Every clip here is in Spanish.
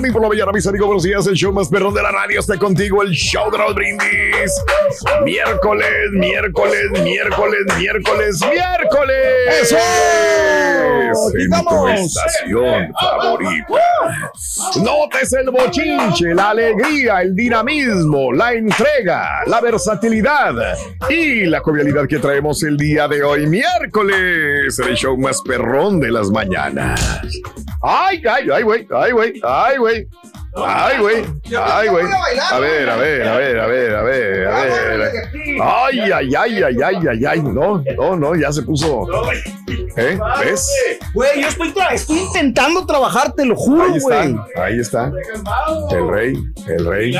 Morning por la Bella mis amigos, buenos días. El show más perrón de la radio está contigo, el show de Raúl Brindis. Miércoles, miércoles, miércoles, miércoles, miércoles. ¡Eso! Aquí En tu estación favorita. Notes el bochinche, la alegría, el dinamismo, la entrega, la versatilidad y la jovialidad que traemos el día de hoy, miércoles, el show más perrón de las mañanas. Ay, ay, ay, güey, ay, güey, ay, güey. anyway, Ay, güey, ay, güey. A ver, a ver, a ver, a ver, a ver, a ver. Ay, ay, ay, ay, ay, ay, ay. No, no, no, ya se puso. ¿Eh? ¿Ves? Güey, yo estoy, intentando trabajar, te lo juro, güey. ahí está. El rey, el rey.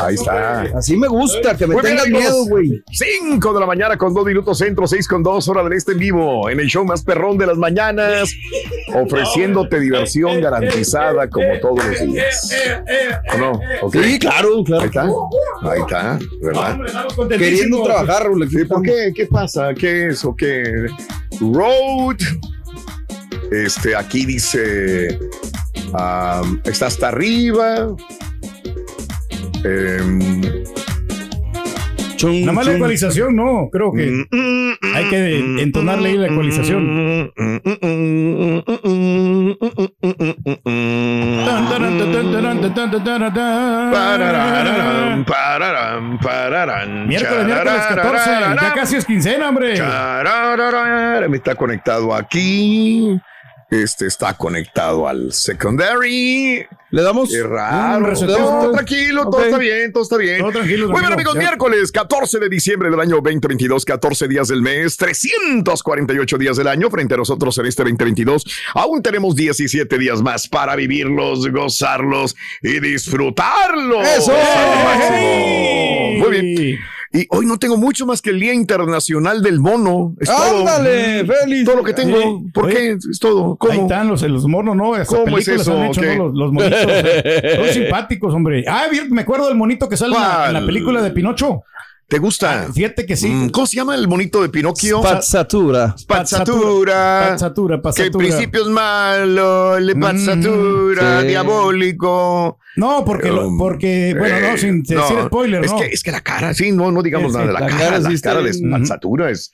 Ahí está. Así me gusta, que me amigos. miedo, güey. 5 de la mañana con 2 minutos centro, 6 con 2 hora del este en vivo, en el show más perrón de las mañanas, ofreciéndote diversión garantizada como todos los días. ¿O no? ¿Ok? Sí, claro, Ahí claro. está, ahí está, ¿verdad? Queriendo trabajar, Sí, ¿Por qué? ¿Qué pasa? ¿Qué es o qué? Road. Este, aquí dice. está hasta arriba. Em, Nada más la ecualización, no, creo que mm, hay que entonarle ahí la ecualización. Pararán, pararán, pararán, Miércoles, miércoles 14, ya casi es quincena, hombre. Está conectado aquí. Este está conectado al secondary. Le damos. Qué raro. Un. No, tranquilo, todo Ok. está bien, todo está bien. Todo tranquilo, Muy bien, tranquilo, amigos, ya. miércoles 14 de diciembre del año 2022, 14 días del mes, 348 días del año frente a nosotros en este 2022. Aún tenemos 17 días más para vivirlos, gozarlos y disfrutarlos. ¡Eso! Muy bien. Y hoy no tengo mucho más que el Día Internacional del Mono. Es todo. Ándale, feliz. Todo lo que tengo. Sí. ¿Por Oye, qué? Es todo. Ahí están los, los monos, ¿no? Hasta ¿Cómo es eso, han hecho? ¿no? Los, los monitos. Son simpáticos, hombre. Ah, me acuerdo del monito que sale en la, en la ¿Cuál? película de Pinocho. ¿Te gusta? Fíjate que sí. Mm, ¿Cómo se llama el monito de Pinocchio? Spazzatura. Pazzatura. Pazzatura, Que el principio es malo, le pazzatura, sí. diabólico. No, porque, lo- Um, porque bueno, no, eh, sin decir no, spoiler, es ¿no? Que, es que la cara, sí, no, no digamos nada la, la cara. cara La sí cara de Ujú. pazzatura es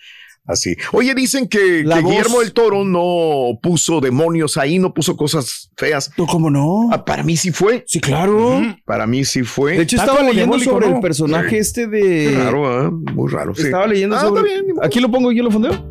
Así. Oye, dicen que, La que voz- Guillermo del Toro no puso demonios ahí, no puso cosas feas. ¿Tú cómo no? Ah, para mí sí fue. Sí, claro. Para mí sí fue. De hecho, estaba leyendo sobre ¿no? el personaje Sí. este de. Raro, ¿eh? muy raro. sí. Estaba leyendo Ah, sobre. está bien. Aquí lo pongo, yo lo fondeo.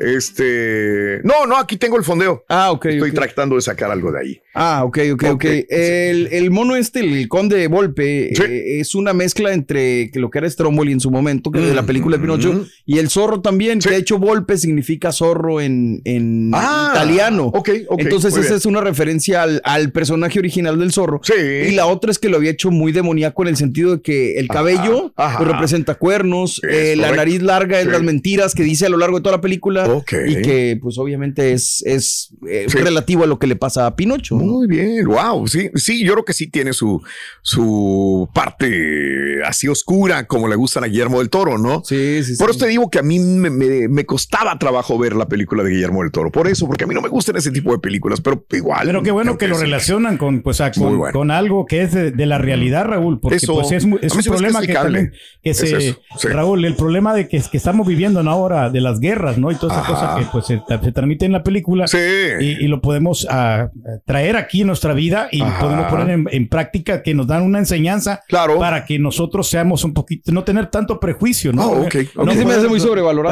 Este. No, no, aquí tengo el fondeo. Ah, ok. Estoy tratando de sacar algo de ahí. Ah, ok, ok, ok. Ok, El, el mono este, el conde de Volpe, Sí. eh, es una mezcla entre que lo que era Stromboli en su momento, que de la película de Pinocho, Mm. y el zorro también, Sí. que de hecho Volpe significa zorro en, en Ah, italiano. ok, ok, Entonces esa bien. es una referencia al, al personaje original del zorro. Sí. Y la otra es que lo había hecho muy demoníaco en el sentido de que el cabello ajá. pues, representa cuernos, eh, la nariz larga es Sí. las mentiras que dice a lo largo de toda la película Ok. y que pues obviamente es, es eh, relativo a lo que le pasa a Pinocho. ¿no? Muy bien, wow, sí, sí, yo creo que sí tiene su, su parte así oscura como le gustan a Guillermo del Toro, ¿no? Sí, sí, sí. Por eso te digo que a mí me, me- me costaba trabajo ver la película de Guillermo del Toro. Por eso, porque a mí no me gustan ese tipo de películas, pero igual. Pero qué bueno que lo relacionan con, pues, a- con, bueno. con algo que es de, de la realidad, Raúl, porque Eso, pues, es, es un problema que también, que Es se, eso, sí. Raúl, el problema de que, que estamos viviendo ¿no? ahora de las guerras, ¿no? Y toda esa Ajá. cosa que pues se, se transmite en la película Sí. y, y lo podemos ah, traer aquí en nuestra vida y Ajá. podemos poner en, en práctica que nos dan una enseñanza Claro. para que nosotros seamos un poquito, no tener tanto prejuicio, ¿no? Ah, ok, No ok. A mí se me hace muy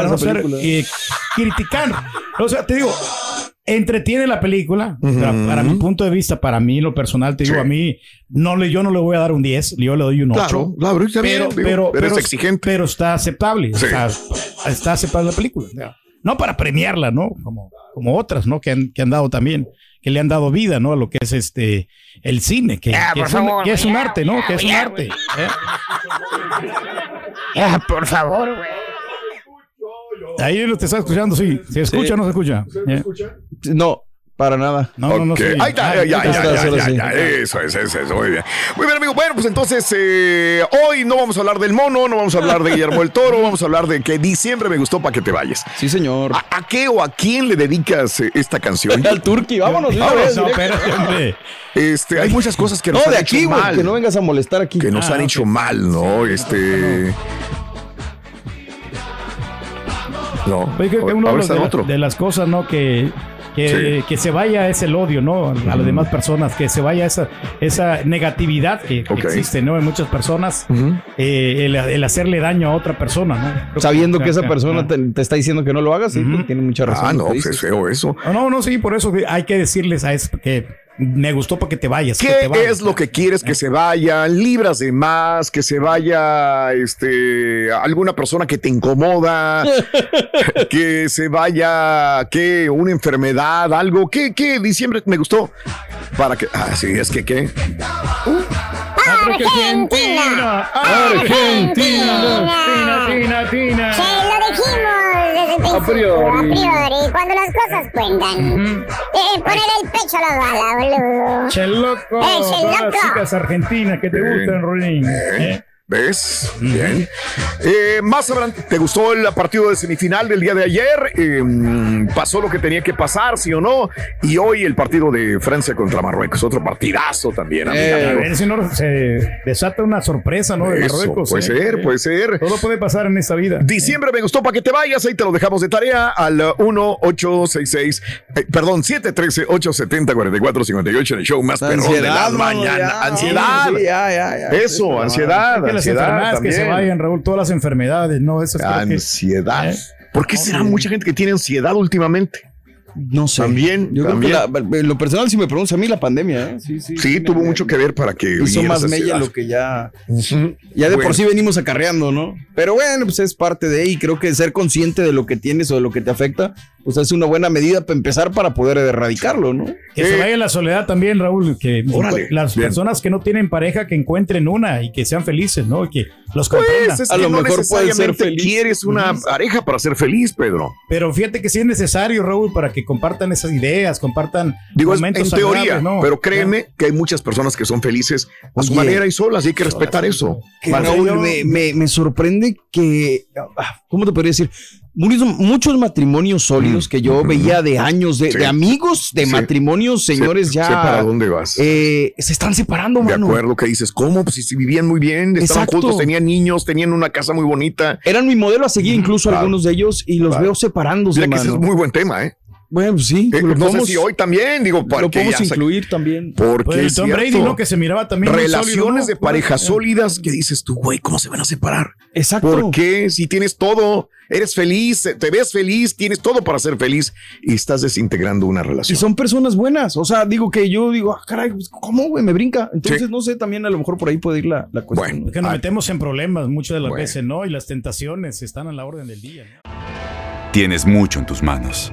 no esa ser, eh, criticar. O sea, te digo, entretiene la película. Para, para mi punto de vista, para mí, lo personal, te digo, a mí, no le, yo no le voy a dar un 10, yo le doy un 8. Claro, claro, está bien, pero, digo, pero, eres pero, exigente. pero está aceptable. Sí. Está, está aceptable la película. No para premiarla, ¿no? Como, como otras, ¿no? Que han, que han dado también, que le han dado vida, ¿no? A lo que es este, el cine, que, que es, un, que es un arte, ¿no? Que es un arte. ¿eh? por favor, güey. Ahí lo te está escuchando, sí. ¿Se escucha o no se escucha? ¿Eh? No, para nada. No, no, no. Sí. Ahí está, Ah, ya, ya, ahí está, ya, ya, ya, Eso es, eso es, muy bien. Muy bien, amigo. Bueno, pues entonces, eh, hoy no vamos a hablar del mono, no vamos a hablar de Guillermo del Toro, vamos a hablar de que diciembre me gustó para que te vayas. Sí, señor. ¿A, a qué o a quién le dedicas eh, esta canción? Al Turqui, vámonos. una No, espérate, hombre. Este, hay muchas cosas que nos No, han de hecho aquí, mal. que no vengas a molestar aquí. que nos Ah, han ok. hecho mal, ¿no? Este. No. Oye, creo que uno de, de, otro. de las cosas, ¿no? Que, que, que se vaya ese el odio, ¿no? A las demás personas, que se vaya esa, esa negatividad que, existe, ¿no? En muchas personas, eh, el, el hacerle daño a otra persona, ¿no? Creo Sabiendo que esa persona te, te está diciendo que no lo hagas, sí, pues, tiene mucha razón. Ah, no, que pues es feo eso. No, no, no, sí, por eso hay que decirles a eso que me gustó para que te vayas. que ¿Qué te vayas. es lo que quieres que se vaya? ¿Libras de más? ¿Que se vaya este, alguna persona que te incomoda? ¿Que se vaya, qué? ¿Una enfermedad? ¿Algo? ¿Qué? ¿Qué? Diciembre me gustó. Para que. Ah, sí, es que qué. Argentina. Argentina, Tina, Tina, Tina. Se lo dijimos desde el principio, a priori. cuando las cosas cuentan. Eh, poner el pecho a la bala, boludo. Che loco, Eh, che todas las chicas argentinas que te gustan, Rolín. ¿eh? ¿Ves? Bien. Eh, más adelante, ¿te gustó el partido de semifinal del día de ayer? Eh, ¿Pasó lo que tenía que pasar, sí o no? Y hoy el partido de Francia contra Marruecos. Otro partidazo también, amiga, Eh, A ver si no se desata una sorpresa, ¿no? De Eso, Marruecos. puede ¿eh? ser, puede ser. Todo puede pasar en esta vida. Diciembre me gustó para que te vayas, ahí te lo dejamos de tarea al uh, 1866, eh, perdón, 713-870-4458 en el show más perrón de las mañanas. Ansiedad. Ya, ya, ya. Eso, ansiedad, las que se vayan, Raúl, todas las enfermedades, ¿no? Creo que- Ansiedad. ¿Eh? ¿Por qué será mucha gente que tiene ansiedad últimamente? No sé. También, Yo también. creo que la- en lo personal, si me preguntas a mí, la pandemia, ¿eh? Sí, sí. Sí, tuvo me- mucho que ver para que Hizo más mella lo que ya. Ya de Bueno. por sí venimos acarreando, ¿no? Pero bueno, pues es parte de ahí. Creo que ser consciente de lo que tienes o de lo que te afecta, pues es una buena medida para empezar para poder erradicarlo, ¿no? Que Eh, se vaya la soledad también, Raúl. Que Órale, las bien. personas que no tienen pareja, que encuentren una y que sean felices, ¿no? Y que los comprendan. Pues es A que lo no mejor puede ser feliz. quieres una pareja para ser feliz, Pedro. Pero fíjate que sí es necesario, Raúl, para que compartan esas ideas, compartan Digo, es en momentos teoría, ¿no? pero créeme que hay muchas personas que son felices a su Oye. manera y solas y hay que respetar eso. Que Raúl, me, me- me sorprende que. ah, ¿Cómo te podría decir? Muchos, matrimonios sólidos que yo veía de años, de, amigos, de matrimonios, señores, ya. ¿Para dónde vas? Eh, se están separando, mano. De acuerdo, que dices, ¿cómo? Pues si, vivían muy bien, estaban juntos, tenían niños, tenían una casa muy bonita. Eran mi modelo a seguir, incluso algunos de ellos, y los veo separándose, Mira que ese es muy buen tema, ¿eh? Bueno, pues sí. Eh, no sé si hoy también, digo, lo podemos incluir también. Porque pues Tom Brady, ¿no? Que se miraba también. Relaciones de parejas sólidas que dices tú, güey, ¿cómo se van a separar? Exacto. ¿Por qué? Si tienes todo, eres feliz, te ves feliz, tienes todo para ser feliz y estás desintegrando una relación. Y son personas buenas. O sea, digo que yo digo, ah, caray, pues, ¿cómo, güey? Me brinca. Entonces, no sé, también a lo mejor por ahí puede ir la, la cuestión. Bueno, que nos metemos en problemas muchas de las veces, ¿no? Y las tentaciones están a la orden del día. Tienes mucho en tus manos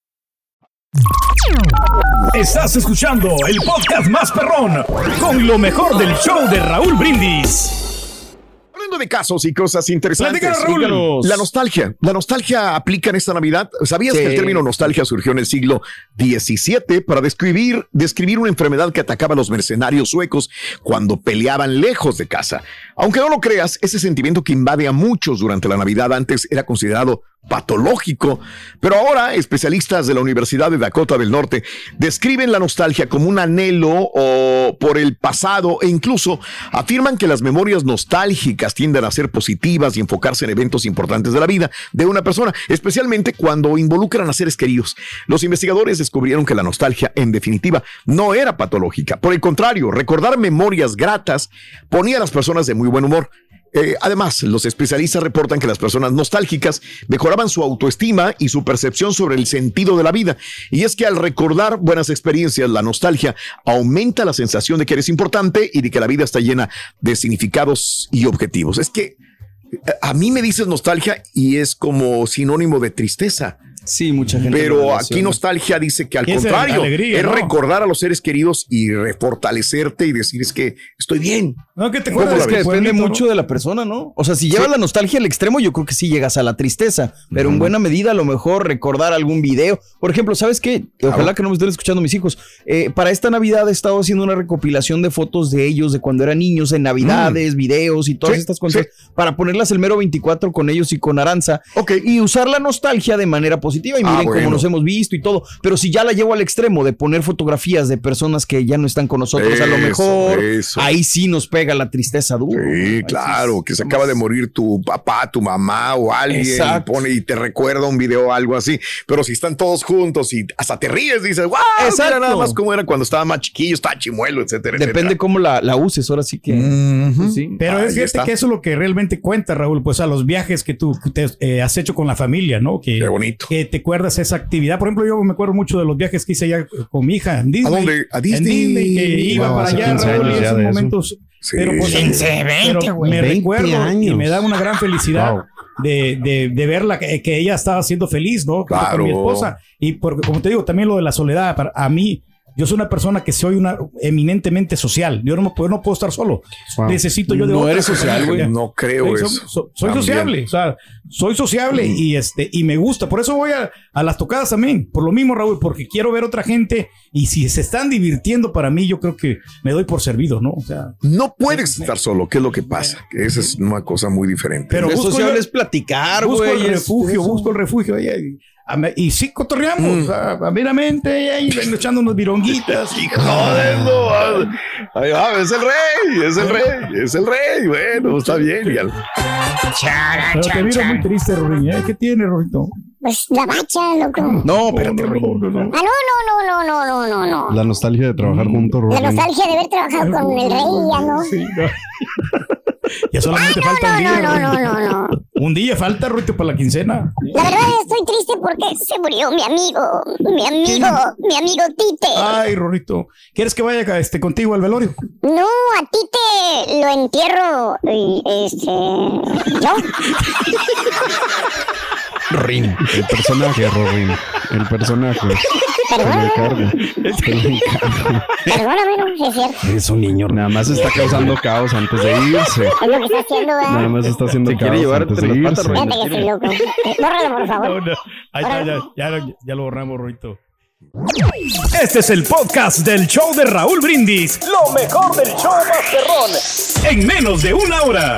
Estás escuchando el podcast más perrón con lo mejor del show de Raúl Brindis. Hablando de casos y cosas interesantes. La nostalgia. La nostalgia aplica en esta Navidad. ¿Sabías que el término nostalgia surgió en el siglo XVII para describir, describir una enfermedad que atacaba a los mercenarios suecos cuando peleaban lejos de casa? Aunque no lo creas, ese sentimiento que invade a muchos durante la Navidad antes era considerado patológico, pero ahora especialistas de la Universidad de Dakota del Norte describen la nostalgia como un anhelo o por el pasado e incluso afirman que las memorias nostálgicas tienden a ser positivas y enfocarse en eventos importantes de la vida de una persona, especialmente cuando involucran a seres queridos. Los investigadores descubrieron que la nostalgia en definitiva no era patológica, por el contrario, recordar memorias gratas ponía a las personas de muy buen humor. Eh, además, los especialistas reportan que las personas nostálgicas mejoraban su autoestima y su percepción sobre el sentido de la vida. Y es que al recordar buenas experiencias, la nostalgia aumenta la sensación de que eres importante y de que la vida está llena de significados y objetivos. Es que eh, a mí me dices nostalgia y es como sinónimo de tristeza. Sí, mucha gente. Pero aquí Nostalgia dice que al contrario, es, recordar a los seres queridos y refortalecerte y decir es que estoy bien. No, que te acuerdas que depende mucho de la persona, ¿no? O sea, si llevas la nostalgia al extremo, yo creo que sí llegas a la tristeza, pero en buena medida a lo mejor recordar algún video. Por ejemplo, ¿sabes qué? Ojalá que no me estén escuchando mis hijos. Eh, para esta Navidad he estado haciendo una recopilación de fotos de ellos de cuando eran niños en Navidades, mm. videos y todas estas cosas para ponerlas el mero 24 con ellos y con Aranza. Ok. Y usar la nostalgia de manera positiva positiva y ah, miren cómo nos hemos visto y todo. Pero si ya la llevo al extremo de poner fotografías de personas que ya no están con nosotros, a lo mejor ahí sí nos pega la tristeza duro. Sí, claro, que se acaba de morir tu papá, tu mamá o alguien y pone y te recuerda un video o algo así. Pero si están todos juntos y hasta te ríes, dices, wow, mira nada más cómo era cuando estaba más chiquillo, estaba chimuelo, etcétera. Depende cómo la, la, uses, ahora sí que. Pues sí. Pero es fíjate que eso es lo que realmente cuenta, Raúl, pues a los viajes que tú te, eh, has hecho con la familia, ¿no? Que, Qué bonito. Que te acuerdas esa actividad. Por ejemplo, yo me acuerdo mucho de los viajes que hice allá con mi hija en Disney. ¿A dónde? A Disney. que iba para allá, Raúl, y esos momentos. Pero pues, 15, 20, me recuerdo y me da una gran felicidad. De, de, de, verla que, que, ella estaba siendo feliz, ¿no? Claro. Con mi esposa. Y porque, como te digo, también lo de la soledad, para, a mí, yo soy una persona que soy una eminentemente social. Yo no, puedo, no puedo estar solo. Necesito yo de No eres social, güey. No creo eso. soy sociable. O sea, soy sociable y este y me gusta. Por eso voy a, a, las tocadas también. Por lo mismo, Raúl, porque quiero ver otra gente y si se están divirtiendo para mí, yo creo que me doy por servido, ¿no? O sea, no puedes estar solo. ¿Qué es lo que pasa? Que esa es una cosa muy diferente. Pero busco social es platicar, Busco el refugio, busco el refugio y sí cotorreamos, mm. a, meramente, y ahí echando unos vironguitas. y joderlo. Ahí va, es el rey, es el rey, es el rey. Bueno, está bien. Al... Pero te miro muy triste, Rorín. ¿eh? ¿Qué tiene, Rorito? Pues la bacha, loco. No, espérate, no, no, no, no. Ah, no, no, no, no, no, no, no. La nostalgia de trabajar juntos, Rorín. La nostalgia de haber trabajado con el rey, ya no. Sí, no. Ya solamente no, falta un no, día. no, no, no, no. Un día falta, Ruito, para la quincena. La verdad estoy triste porque se murió mi amigo, mi amigo, mi amigo Tite. Ay, Rorito. ¿Quieres que vaya este, contigo al velorio? No, a Tite lo entierro, y, este, yo. Rin. El personaje, Rorín. El personaje. Perdóname, no, es cierto. Eres un niño. Nada más está causando caos antes de irse. Es lo que está haciendo, ¿verdad? Nada más está haciendo Se quiere caos llevarte antes de irse. Fíjate que estoy loco. Eh, Bórralo, por favor. No, no. Ahí está, ya, ya, ya lo borramos, Rorito. Este es el podcast del show de Raúl Brindis. Lo mejor del show Masterrón. En menos de una hora.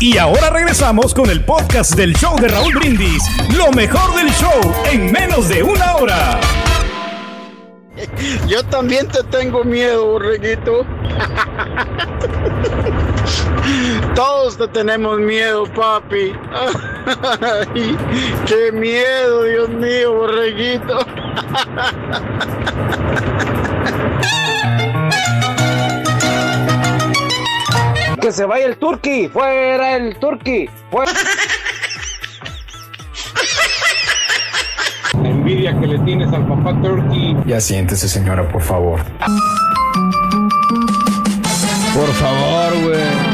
Y ahora regresamos con el podcast del show de Raúl Brindis. Lo mejor del show en menos de una hora. Yo también te tengo miedo, borreguito. Todos te tenemos miedo, papi. Qué miedo, Dios mío, borreguito. Que se vaya el turqui, fuera el turqui, fuera. La envidia que le tienes al papá Turkey. Ya siéntese, señora, por favor. Por favor, güey.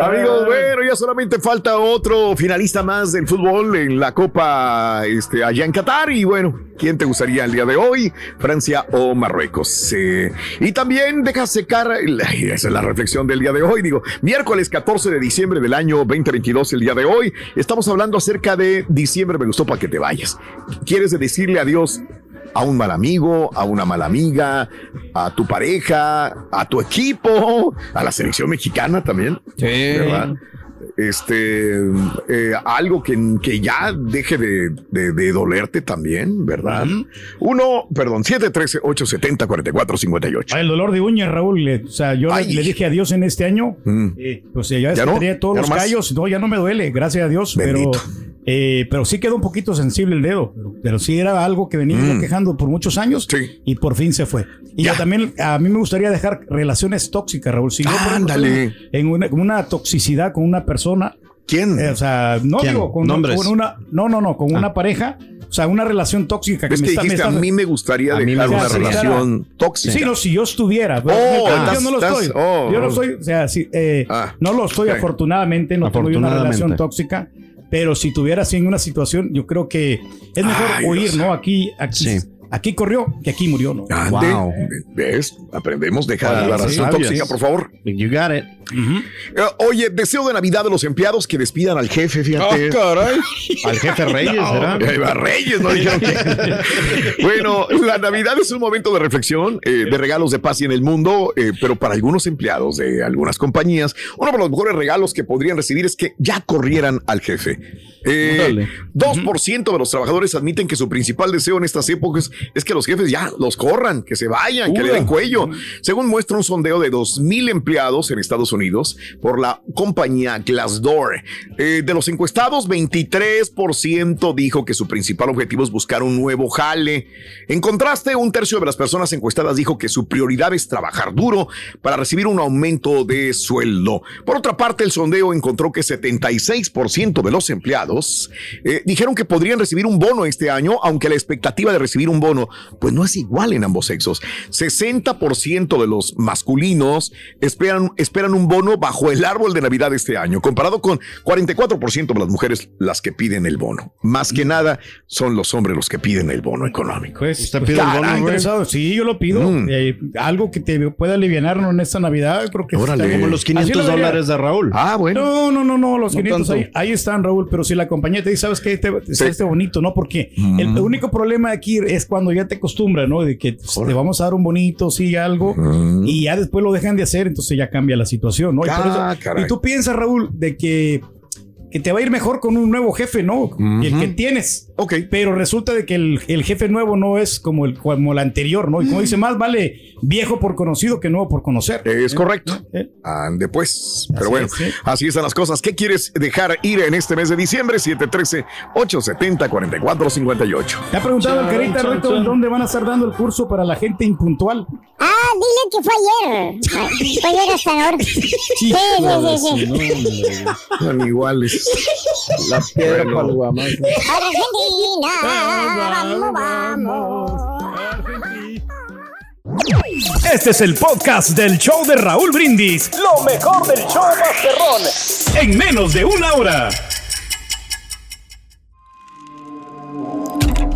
Amigos, bueno, ya solamente falta otro finalista más del fútbol en la Copa este, allá en Qatar. Y bueno, ¿quién te gustaría el día de hoy? ¿Francia o Marruecos? Eh, y también deja secar, esa es la reflexión del día de hoy. Digo, miércoles 14 de diciembre del año 2022, el día de hoy, estamos hablando acerca de diciembre, me gustó para que te vayas. ¿Quieres decirle adiós? A un mal amigo, a una mala amiga, a tu pareja, a tu equipo, a la selección mexicana también. Sí. ¿verdad? Este, eh, algo que, que ya deje de, de- de dolerte también, ¿verdad? Uno, perdón, 713-870-4458. Ah, el dolor de uñas, Raúl. le- o sea, yo le, le dije adiós en este año. Eh, pues ya, ¿Ya que no? tenía todos ¿Ya los callos. No, ya no me duele, gracias a Dios. Pero, eh, pero sí quedó un poquito sensible el dedo. Pero, pero sí era algo que venía Mm. quejando por muchos años. Y por fin se fue. Y yo también, a mí me gustaría dejar relaciones tóxicas, Raúl. Si yo, por ejemplo, Ándale. estoy En una, una toxicidad con una persona. ¿Quién? o sea, no ¿Quién? digo con, Nombres. con una. No, no, no, con una pareja. O sea, una relación tóxica que me que está, me dijiste, está- a mí me gustaría A dejar me una relación tóxica. Sí, no, si yo estuviera. pero Oh, yo estás- no lo estás- estoy. oh. yo no soy, o sea, sí, eh, no lo estoy afortunadamente, no tengo yo una relación tóxica, pero si tuviera así en una situación, yo creo que es mejor Ay, huir, Dios. ¿no? Aquí, aquí, aquí corrió, que aquí murió, ¿no? Ande, ¿Ves? Aprendemos, deja Oye, la sí, relación sabios. tóxica, por favor. You got it. Eh, Oye, deseo de Navidad de los empleados que despidan al jefe, fíjate. Ah, caray. Al jefe Reyes, ¿será? Eh, a Reyes, no dijeron que. bueno, la Navidad es un momento de reflexión, eh, de regalos de paz y en el mundo, eh, pero para algunos empleados de algunas compañías, uno de los mejores regalos que podrían recibir es que ya corrieran al jefe. Eh, Órale. 2% de los trabajadores admiten que su principal deseo en estas épocas es que los jefes ya los corran, que se vayan, que le den cuello. Según muestra un sondeo de 2.000 empleados en Estados Unidos por la compañía Glassdoor. Eh, de los encuestados, 23% dijo que su principal objetivo es buscar un nuevo jale. En contraste, un tercio de las personas encuestadas dijo que su prioridad es trabajar duro para recibir un aumento de sueldo. Por otra parte, el sondeo encontró que 76% de los empleados eh, dijeron que podrían recibir un bono este año, aunque la expectativa de recibir un bono pues no es igual en ambos sexos. 60% de los masculinos esperan, esperan un bono bajo el árbol de Navidad este año, comparado con 44% de las mujeres las que piden el bono. Más que nada son los hombres los que piden el bono económico. Pues, ¿Usted pide el bono, interesado? Sí, yo lo pido. Mm. Eh, algo que te pueda aliviarnos en esta Navidad, creo que Órale. está Como los 500 dólares de Raúl. Ah, bueno. No, no, no, no, los No 500 tanto. ahí, ahí están, Raúl, pero si la compañía te dice, ¿sabes qué? Sí. este bonito, ¿no? Porque Mm. el único problema aquí es cuando ya te acostumbras, ¿no? De que te vamos a dar un bonito, sí, algo, y ya después lo dejan de hacer, entonces ya cambia la situación, ¿no? Y, Ah, eso- y tú piensas, Raúl, de que, que te va a ir mejor con un nuevo jefe, ¿no? Y el que tienes. Ok. Pero resulta de que el, el jefe nuevo no es como el, como el anterior, ¿no? Y como dice, más vale viejo por conocido que nuevo por conocer. Es correcto. ¿Eh? Ande pues. Pero Así bueno, es, sí. así están las cosas. ¿Qué quieres dejar ir en este mes de diciembre? 713-870-4458. Te ha preguntado el Carita chan. dónde van a estar dando el curso para la gente impuntual. Ah, dile que fue ayer. Fue ayer hasta ahora. Sí, sí, sí, sí. Son iguales. La piedra Bueno. para el guamazo. Argentina, vamos, vamos. Este es el podcast del show de Raúl Brindis. Lo mejor del show Masterrón. En menos de una hora.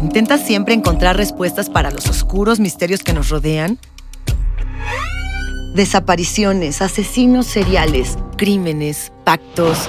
¿Intentas siempre encontrar respuestas para los oscuros misterios que nos rodean? Desapariciones, asesinos seriales, crímenes, pactos.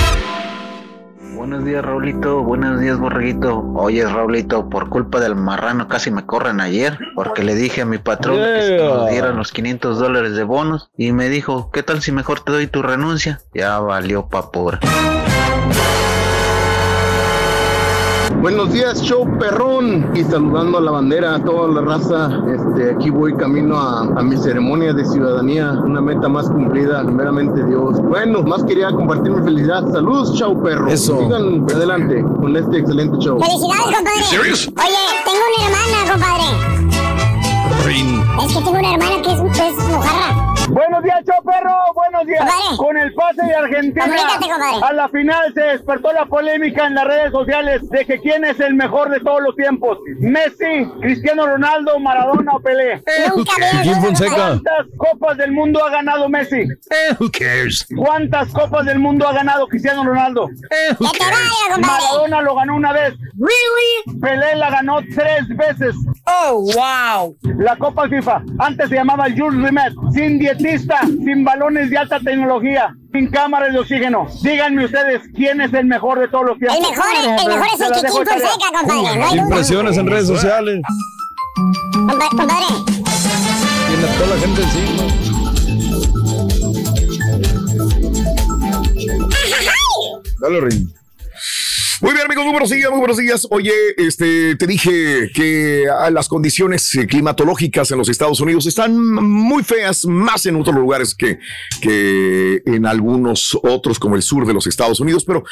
Buenos días, Raulito. Buenos días, Borreguito. Oye, Raulito, por culpa del marrano casi me corren ayer porque le dije a mi patrón que si nos dieran los 500 dólares de bonos y me dijo, ¿qué tal si mejor te doy tu renuncia? Ya valió pa' Buenos días, show perrón. Y saludando a la bandera, a toda la raza. Este, aquí voy camino a, a mi ceremonia de ciudadanía. Una meta más cumplida, primeramente Dios. Bueno, más quería compartir mi felicidad. Saludos, show perro. Eso. Sigan adelante con este excelente show. Felicidades, compadre. serious? Oye, tengo una hermana, compadre. Es que tengo una hermana que es, es mojarra. Buenos días, show perro. Buenos días. Compadre. Con el pase de Argentina Comunícate, a la final se despertó la polémica en las redes sociales de que quién es el mejor de todos los tiempos. Messi, Cristiano Ronaldo, Maradona o Pelé. Nunca compadre. ¿Cuántas copas del mundo ha ganado Messi? Who cares? ¿Cuántas copas del mundo ha ganado Cristiano Ronaldo? Te vaya, compadre. Maradona lo ganó una vez. Pelé la ganó tres veces. Oh, wow. La Copa FIFA. Antes se llamaba Jules Rimet. Sin sin balones de alta tecnología, sin cámaras de oxígeno. Díganme ustedes quién es el mejor de todos los tiempos. El mejor, el mejor es el Chiquín. Fonseca, compadre. No hay duda. Impresiones en redes sociales. Compa- Compadre, Tiene toda la gente encima. Dale, Rin. Muy bien, amigos, muy buenos días, muy buenos días. Oye, este, te dije que ah, las condiciones eh, climatológicas en los Estados Unidos están muy feas, más en otros lugares que, que en algunos otros, como el sur de los Estados Unidos, pero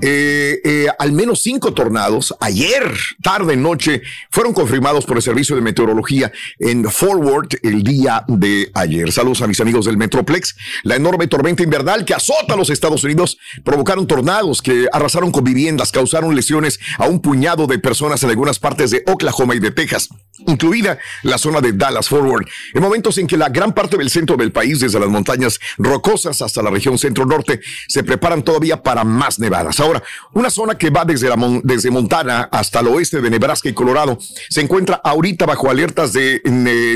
eh, eh, al menos cinco tornados ayer, tarde, noche, fueron confirmados por el Servicio de Meteorología en Forward el día de ayer. Saludos a mis amigos del Metroplex. La enorme tormenta invernal que azota a los Estados Unidos provocaron tornados que arrasaron con viviendas, causaron lesiones a un puñado de personas en algunas partes de Oklahoma y de Texas, incluida la zona de Dallas Forward, en momentos en que la gran parte del centro del país, desde las montañas rocosas hasta la región centro-norte, se preparan todavía para más nevadas. Ahora, una zona que va desde, desde Montana hasta el oeste de Nebraska y Colorado se encuentra ahorita bajo alertas de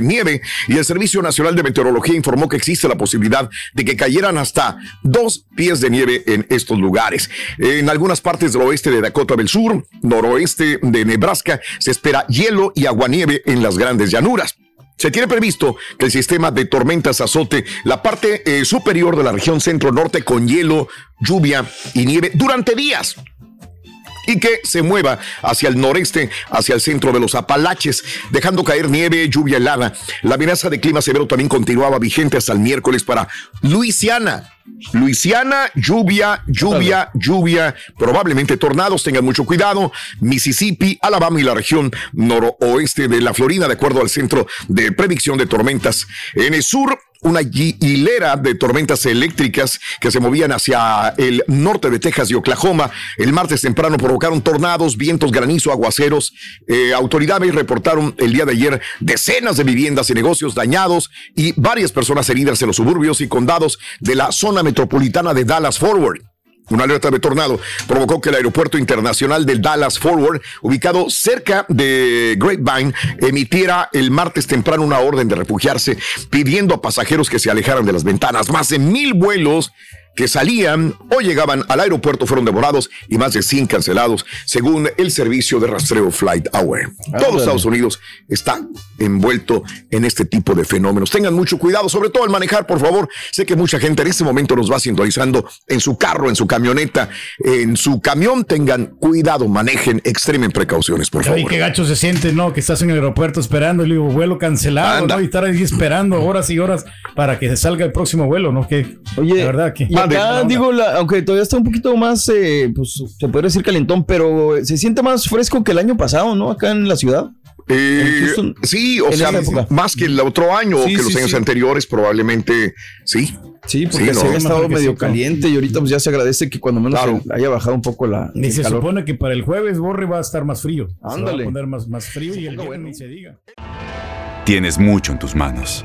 nieve y el Servicio Nacional de Meteorología informó que existe la posibilidad de que cayeran hasta dos pies de nieve en estos lugares. En algunas partes del oeste de Dakota del Sur, noroeste de Nebraska, se espera hielo y aguanieve en las grandes llanuras. Se tiene previsto que el sistema de tormentas azote la parte eh, superior de la región centro-norte con hielo, lluvia y nieve durante días. Y que se mueva hacia el noreste, hacia el centro de los Apalaches, dejando caer nieve, lluvia helada. La amenaza de clima severo también continuaba vigente hasta el miércoles para Luisiana. Luisiana, lluvia, lluvia, lluvia, probablemente tornados, tengan mucho cuidado. Mississippi, Alabama y la región noroeste de la Florida, de acuerdo al Centro de Predicción de Tormentas. En el sur, una hilera de tormentas eléctricas que se movían hacia el norte de Texas y Oklahoma. El martes temprano provocaron tornados, vientos, granizo, aguaceros. Eh, autoridades reportaron el día de ayer decenas de viviendas y negocios dañados y varias personas heridas en los suburbios y condados de la zona metropolitana de Dallas Forward. Una alerta de tornado provocó que el aeropuerto internacional del Dallas Forward, ubicado cerca de Grapevine, emitiera el martes temprano una orden de refugiarse, pidiendo a pasajeros que se alejaran de las ventanas. Más de mil vuelos que salían o llegaban al aeropuerto fueron devorados y más de 100 cancelados, según el servicio de rastreo Flight Hour. Todo Estados Unidos está envuelto en este tipo de fenómenos. Tengan mucho cuidado, sobre todo al manejar, por favor. Sé que mucha gente en este momento nos va sintonizando en su carro, en su camioneta, en su camión. Tengan cuidado, manejen, extremen precauciones, por favor. Y qué gacho se siente, ¿no? Que estás en el aeropuerto esperando y digo, vuelo cancelado, ¿no? Y estar ahí esperando horas y horas para que se salga el próximo vuelo, ¿no? Que, Oye, la verdad que acá, digo, la- aunque todavía está un poquito más, eh, pues se puede decir calentón, pero se siente más fresco que el año pasado, ¿no? Acá en la ciudad. Eh, En Houston, sí, o sea, más que el otro año o Sí, que los sí, años sí. anteriores, probablemente sí. Sí, porque ¿no? se había estado medio caliente y ahorita pues ya se agradece que cuando menos Claro. se haya bajado un poco la Ni el se calor. supone que para el jueves Borre va a estar más frío. Se Ándale. va a poner más, más frío y el viernes ni se diga. Tienes mucho en tus manos.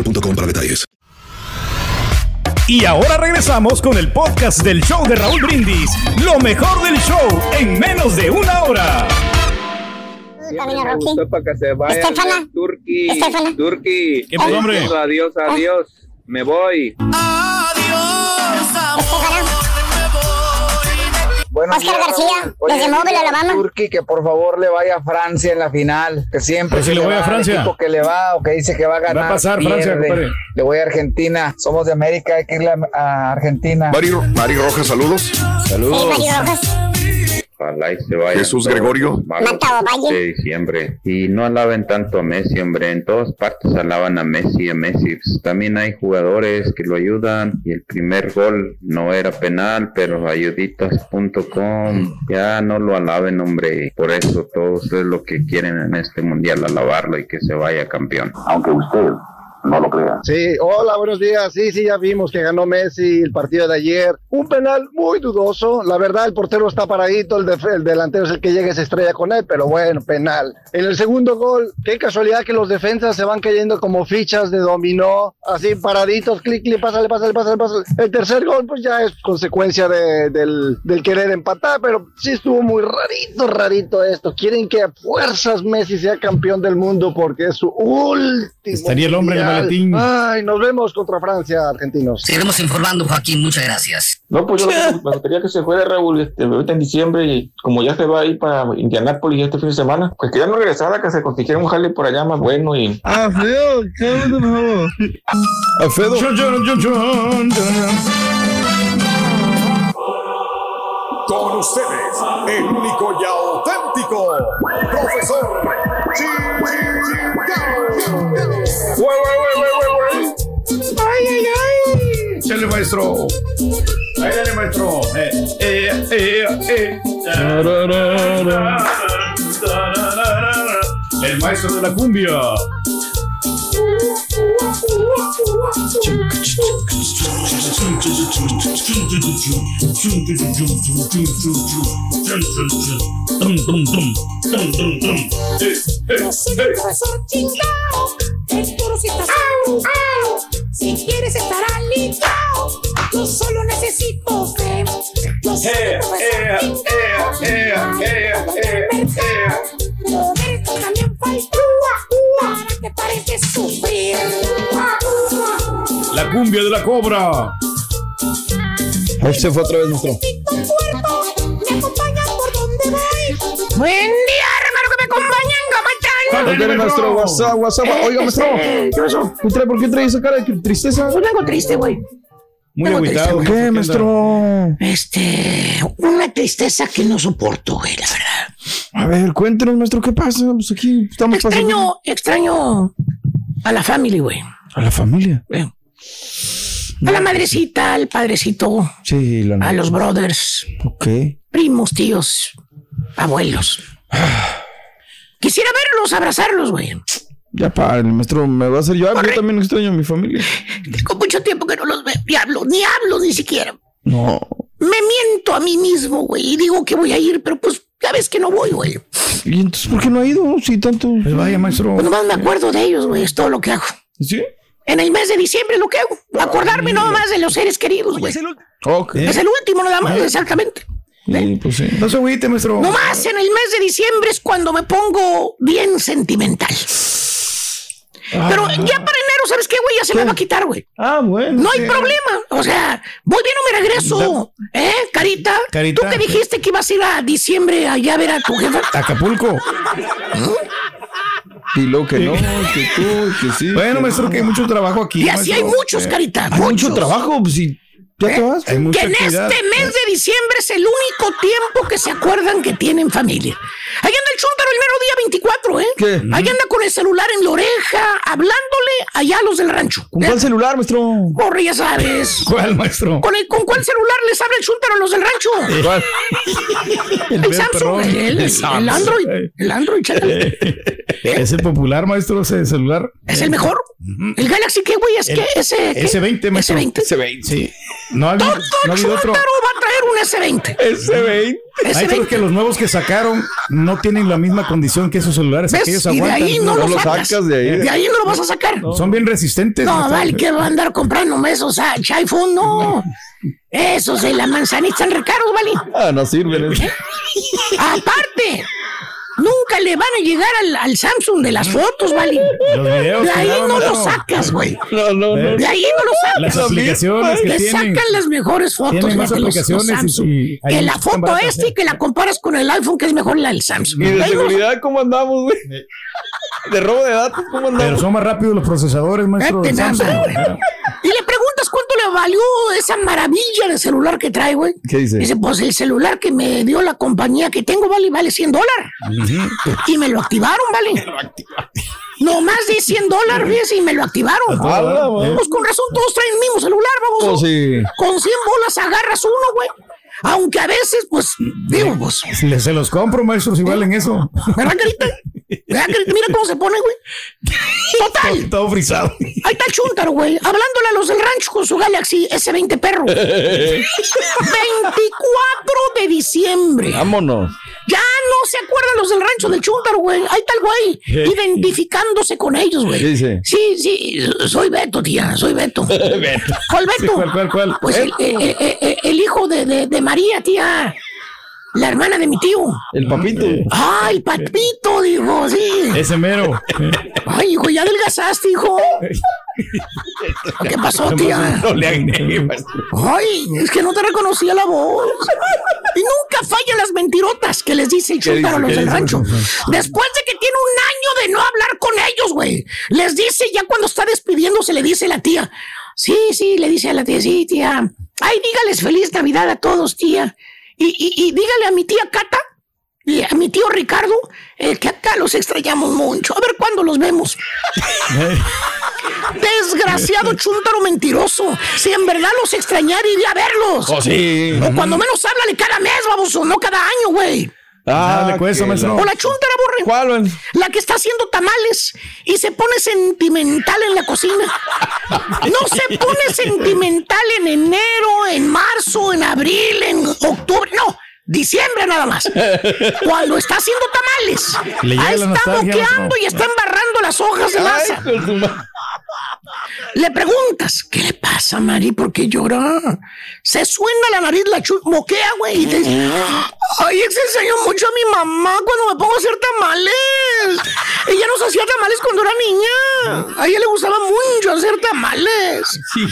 boostmobile.com para detalles. Y ahora regresamos con el podcast del show de Raúl Brindis. Lo mejor del show en menos de una hora. Rocky. Gustó para que se vaya. Estefana. Turki. Estefana. Turki. ¿Qué pasó, hombre? Adiós, adiós. Me voy. Buenos Oscar García, desde Mobile, Alabama. Turki, que por favor le vaya a Francia en la final. Que siempre Pues que le voy a va al Francia. que le va o que dice que va a ganar. Va a pasar Francia, pierde. compadre. Le voy a Argentina. Somos de América, hay que irle a, a Argentina. Mari, Mari Rojas, saludos. Sí, Mario Rojas. Ojalá y se vayan Jesús Gregorio. de diciembre. Y no alaben tanto a Messi, hombre. En todas partes alaban a Messi, a Messi. También hay jugadores que lo ayudan. Y el primer gol no era penal, pero ayuditas.com. Ya no lo alaben, hombre. Por eso todos es lo que quieren en este mundial, alabarlo y que se vaya campeón. Aunque usted no lo crea. Sí, hola, buenos días. Sí, sí, ya vimos que ganó Messi el partido de ayer. Un penal muy dudoso. La verdad, el portero está paradito, el, def- el delantero es el que llega y se estrella con él, pero bueno, penal. En el segundo gol, qué casualidad que los defensas se van cayendo como fichas de dominó, así paraditos, clic, clic, pásale, pásale, pásale, pásale. El tercer gol, pues ya es consecuencia de- del, del querer empatar, pero sí estuvo muy rarito, rarito esto. Quieren que a fuerzas Messi sea campeón del mundo porque es su último. Estaría el hombre mundial. Maletín. Ay, nos vemos contra Francia, argentinos. Seguiremos informando, Joaquín. Muchas gracias. No, pues yo lo que me gustaría que se fuera Raúl este, ahorita en diciembre y como ya se va a ir para Indianápolis este fin de semana, pues que ya no regresara, que se consiguiera un jale por allá más bueno y... Ah, feo. A Fedo. Chon, chon. Con ustedes, el único y auténtico profesor Échale, maestro. Dale, maestro. Eh, eh, eh, eh. El maestro de la cumbia. Si quieres estar aliviado, yo solo necesito fe. Yo solo necesito Roberto también faltó para que pares de sufrir. La cumbia de la cobra. Ahí se fue otra vez nuestro. Me acompañan por donde voy. Buen día, hermano, que me acompañan, ¿cómo están? ¿Dónde nuestro WhatsApp, WhatsApp? Oiga, maestro. ¿Qué pasó? ¿Qué trae- ¿Por qué trae esa cara de tristeza? Pues vengo triste, güey. Muy agüitado. triste, güey. ¿Qué, maestro? Este, una tristeza que no soporto, güey, la verdad. A ver, cuéntenos, maestro, ¿qué pasa? Pues aquí estamos pasando. Extraño, extraño a la familia, güey. A la familia. A la madrecita, al padrecito, Sí, la a los brothers, Ok. primos, tíos, abuelos. Quisiera verlos, abrazarlos, güey. Ya para, el maestro me va a hacer llorar. Yo también extraño a mi familia. Tengo mucho tiempo que no los veo, ni hablo, ni hablo ni siquiera. No. Me miento a mí mismo, güey, y digo que voy a ir, pero pues ya ves que no voy, güey. ¿Y entonces por qué no ha ido? Si tanto. Pues vaya, maestro. Pues nomás me acuerdo de ellos, güey, es todo lo que hago. ¿Sí? En el mes de diciembre lo que hago, acordarme nomás de los seres queridos, güey. Ok. Es el último nada más, exactamente. Sí, pues sí. No se agüite, maestro. No más en el mes de diciembre es cuando me pongo bien sentimental. Pero ya para enero, ¿sabes qué, güey? Ya se me va a quitar, güey. Ah, bueno. No hay sí. problema. O sea, voy bien o me regreso. ¿Eh, Carita? Carita. ¿Tú que dijiste que ibas a ir a diciembre allá a ver a tu jefa? Acapulco. Y lo que no, que tú, que sí. Bueno, maestro, que hay mucho trabajo aquí. Y así hay muchos, Eh, Carita. Hay mucho trabajo, pues si ya te vas. Hay mucha que en actividad. este mes de diciembre es el único tiempo que se acuerdan que tienen familia. Ahí anda el chúntaro el mero día 24, ¿eh? ¿Qué? Ahí anda con el celular en la oreja, hablándole allá a los del rancho. ¿Con ¿eh? cuál celular, maestro? Corre, ya sabes. ¿Cuál, maestro? ¿Con, el, ¿Con cuál celular les habla el chúntaro a los del rancho? ¿Cuál? El, El Samsung, el. Android. El Android, chaval. Es el popular, maestro, ese celular. ¿Es el mejor? ¿El Galaxy qué, güey? Es El que ese... ¿qué? S20, maestro. S20. S20. Sí. No ha habido, Todo no ha habido otro. chúntaro va a traer un S20. S20. Maestro, es que los nuevos que sacaron no tienen la misma condición que esos celulares. ¿Ves? Aquellos Y de aguantan. ahí no, No lo lo sacas. sacas de ahí. De ahí no lo vas a sacar. No, Son bien resistentes. maestro. vale, que va a andar comprando esos ah, iPhone, no. Esos de la manzanita están recaros, vale. Ah, no sirven. ¿eh? Aparte, le van a llegar al, al Samsung de las fotos, vale. Los videos De ahí no lo sacas, güey. No, no, no. De ahí no lo Las sacas. aplicaciones que Te tienen. sacan las mejores fotos más de los- los aplicaciones y- Samsung. y que la foto este y que la comparas con el iPhone, que es mejor la del Samsung. ¿Y de seguridad cómo andamos, güey? De robo de datos, ¿cómo Pero andamos? son más rápidos los procesadores, maestro. Del nada, Samsung. güey. Le valió esa maravilla de celular que trae, güey. ¿Qué dice? Dice, pues el celular que me dio la compañía que tengo, vale, vale 100 dólares. Y me lo activaron, vale. No más de 100 dólares, fíjese, y me lo activaron. Ah, güey. Pues con razón todos traen el mismo celular, vamos. Oh, sí. Con 100 bolas agarras uno, güey. Aunque a veces, pues, digo, pues, Se los compro, maestro, si valen eso. ¿verdad, carita? Mira cómo se pone, güey. Total. Todo frisado. Ahí está el chúntaro, güey, hablándole a los del rancho con su Galaxy S20 perro. 24 de diciembre. Vámonos. Ya no se acuerdan los del rancho del chúntaro, güey. Ahí está el güey, identificándose con ellos, güey. ¿Qué dice? Sí, sí, soy Beto, tía, soy Beto. ¿Cuál Sí, Beto? ¿Cuál, cuál, cuál? Pues el, eh, eh, eh, el hijo de, de- de María, tía. La hermana de mi tío. El papito. Ay, papito, dijo, sí. Ese mero. Ay, hijo, ya adelgazaste, hijo. ¿Qué pasó, tía? Ay, es que no te reconocía la voz. Y nunca fallan las mentirotas que les dice el chúntaro a los ¿Qué del rancho. Después de que tiene un año de no hablar con ellos, güey. Les dice, ya cuando está despidiéndose, le dice la tía. Sí, sí, le dice a la tía, sí, tía. Ay, dígales feliz Navidad a todos, tía. Y, y, y dígale a mi tía Cata y a mi tío Ricardo eh, que acá los extrañamos mucho. A ver cuándo los vemos. Desgraciado chuntaro mentiroso. Si en verdad los extrañar, iría a verlos. Oh, sí. O cuando menos háblale cada mes, vamos, o no cada año, güey. Ah, le cuesta, maestro. O la chuntara, borre. ¿Cuál? La que está haciendo tamales y se pone sentimental en la cocina. No se pone sentimental en enero, en marzo, en abril, en octubre. No. Diciembre nada más. Cuando está haciendo tamales. Ahí está boqueando y está embarrando las hojas de masa. Le preguntas, ¿qué le pasa, Mari? ¿Por qué llora? Se suena la nariz, la chu moquea, güey. Y te dice, ay, enseñó mucho a mi mamá cuando me pongo a hacer tamales. Ella nos hacía tamales cuando era niña. A ella le gustaba mucho hacer tamales.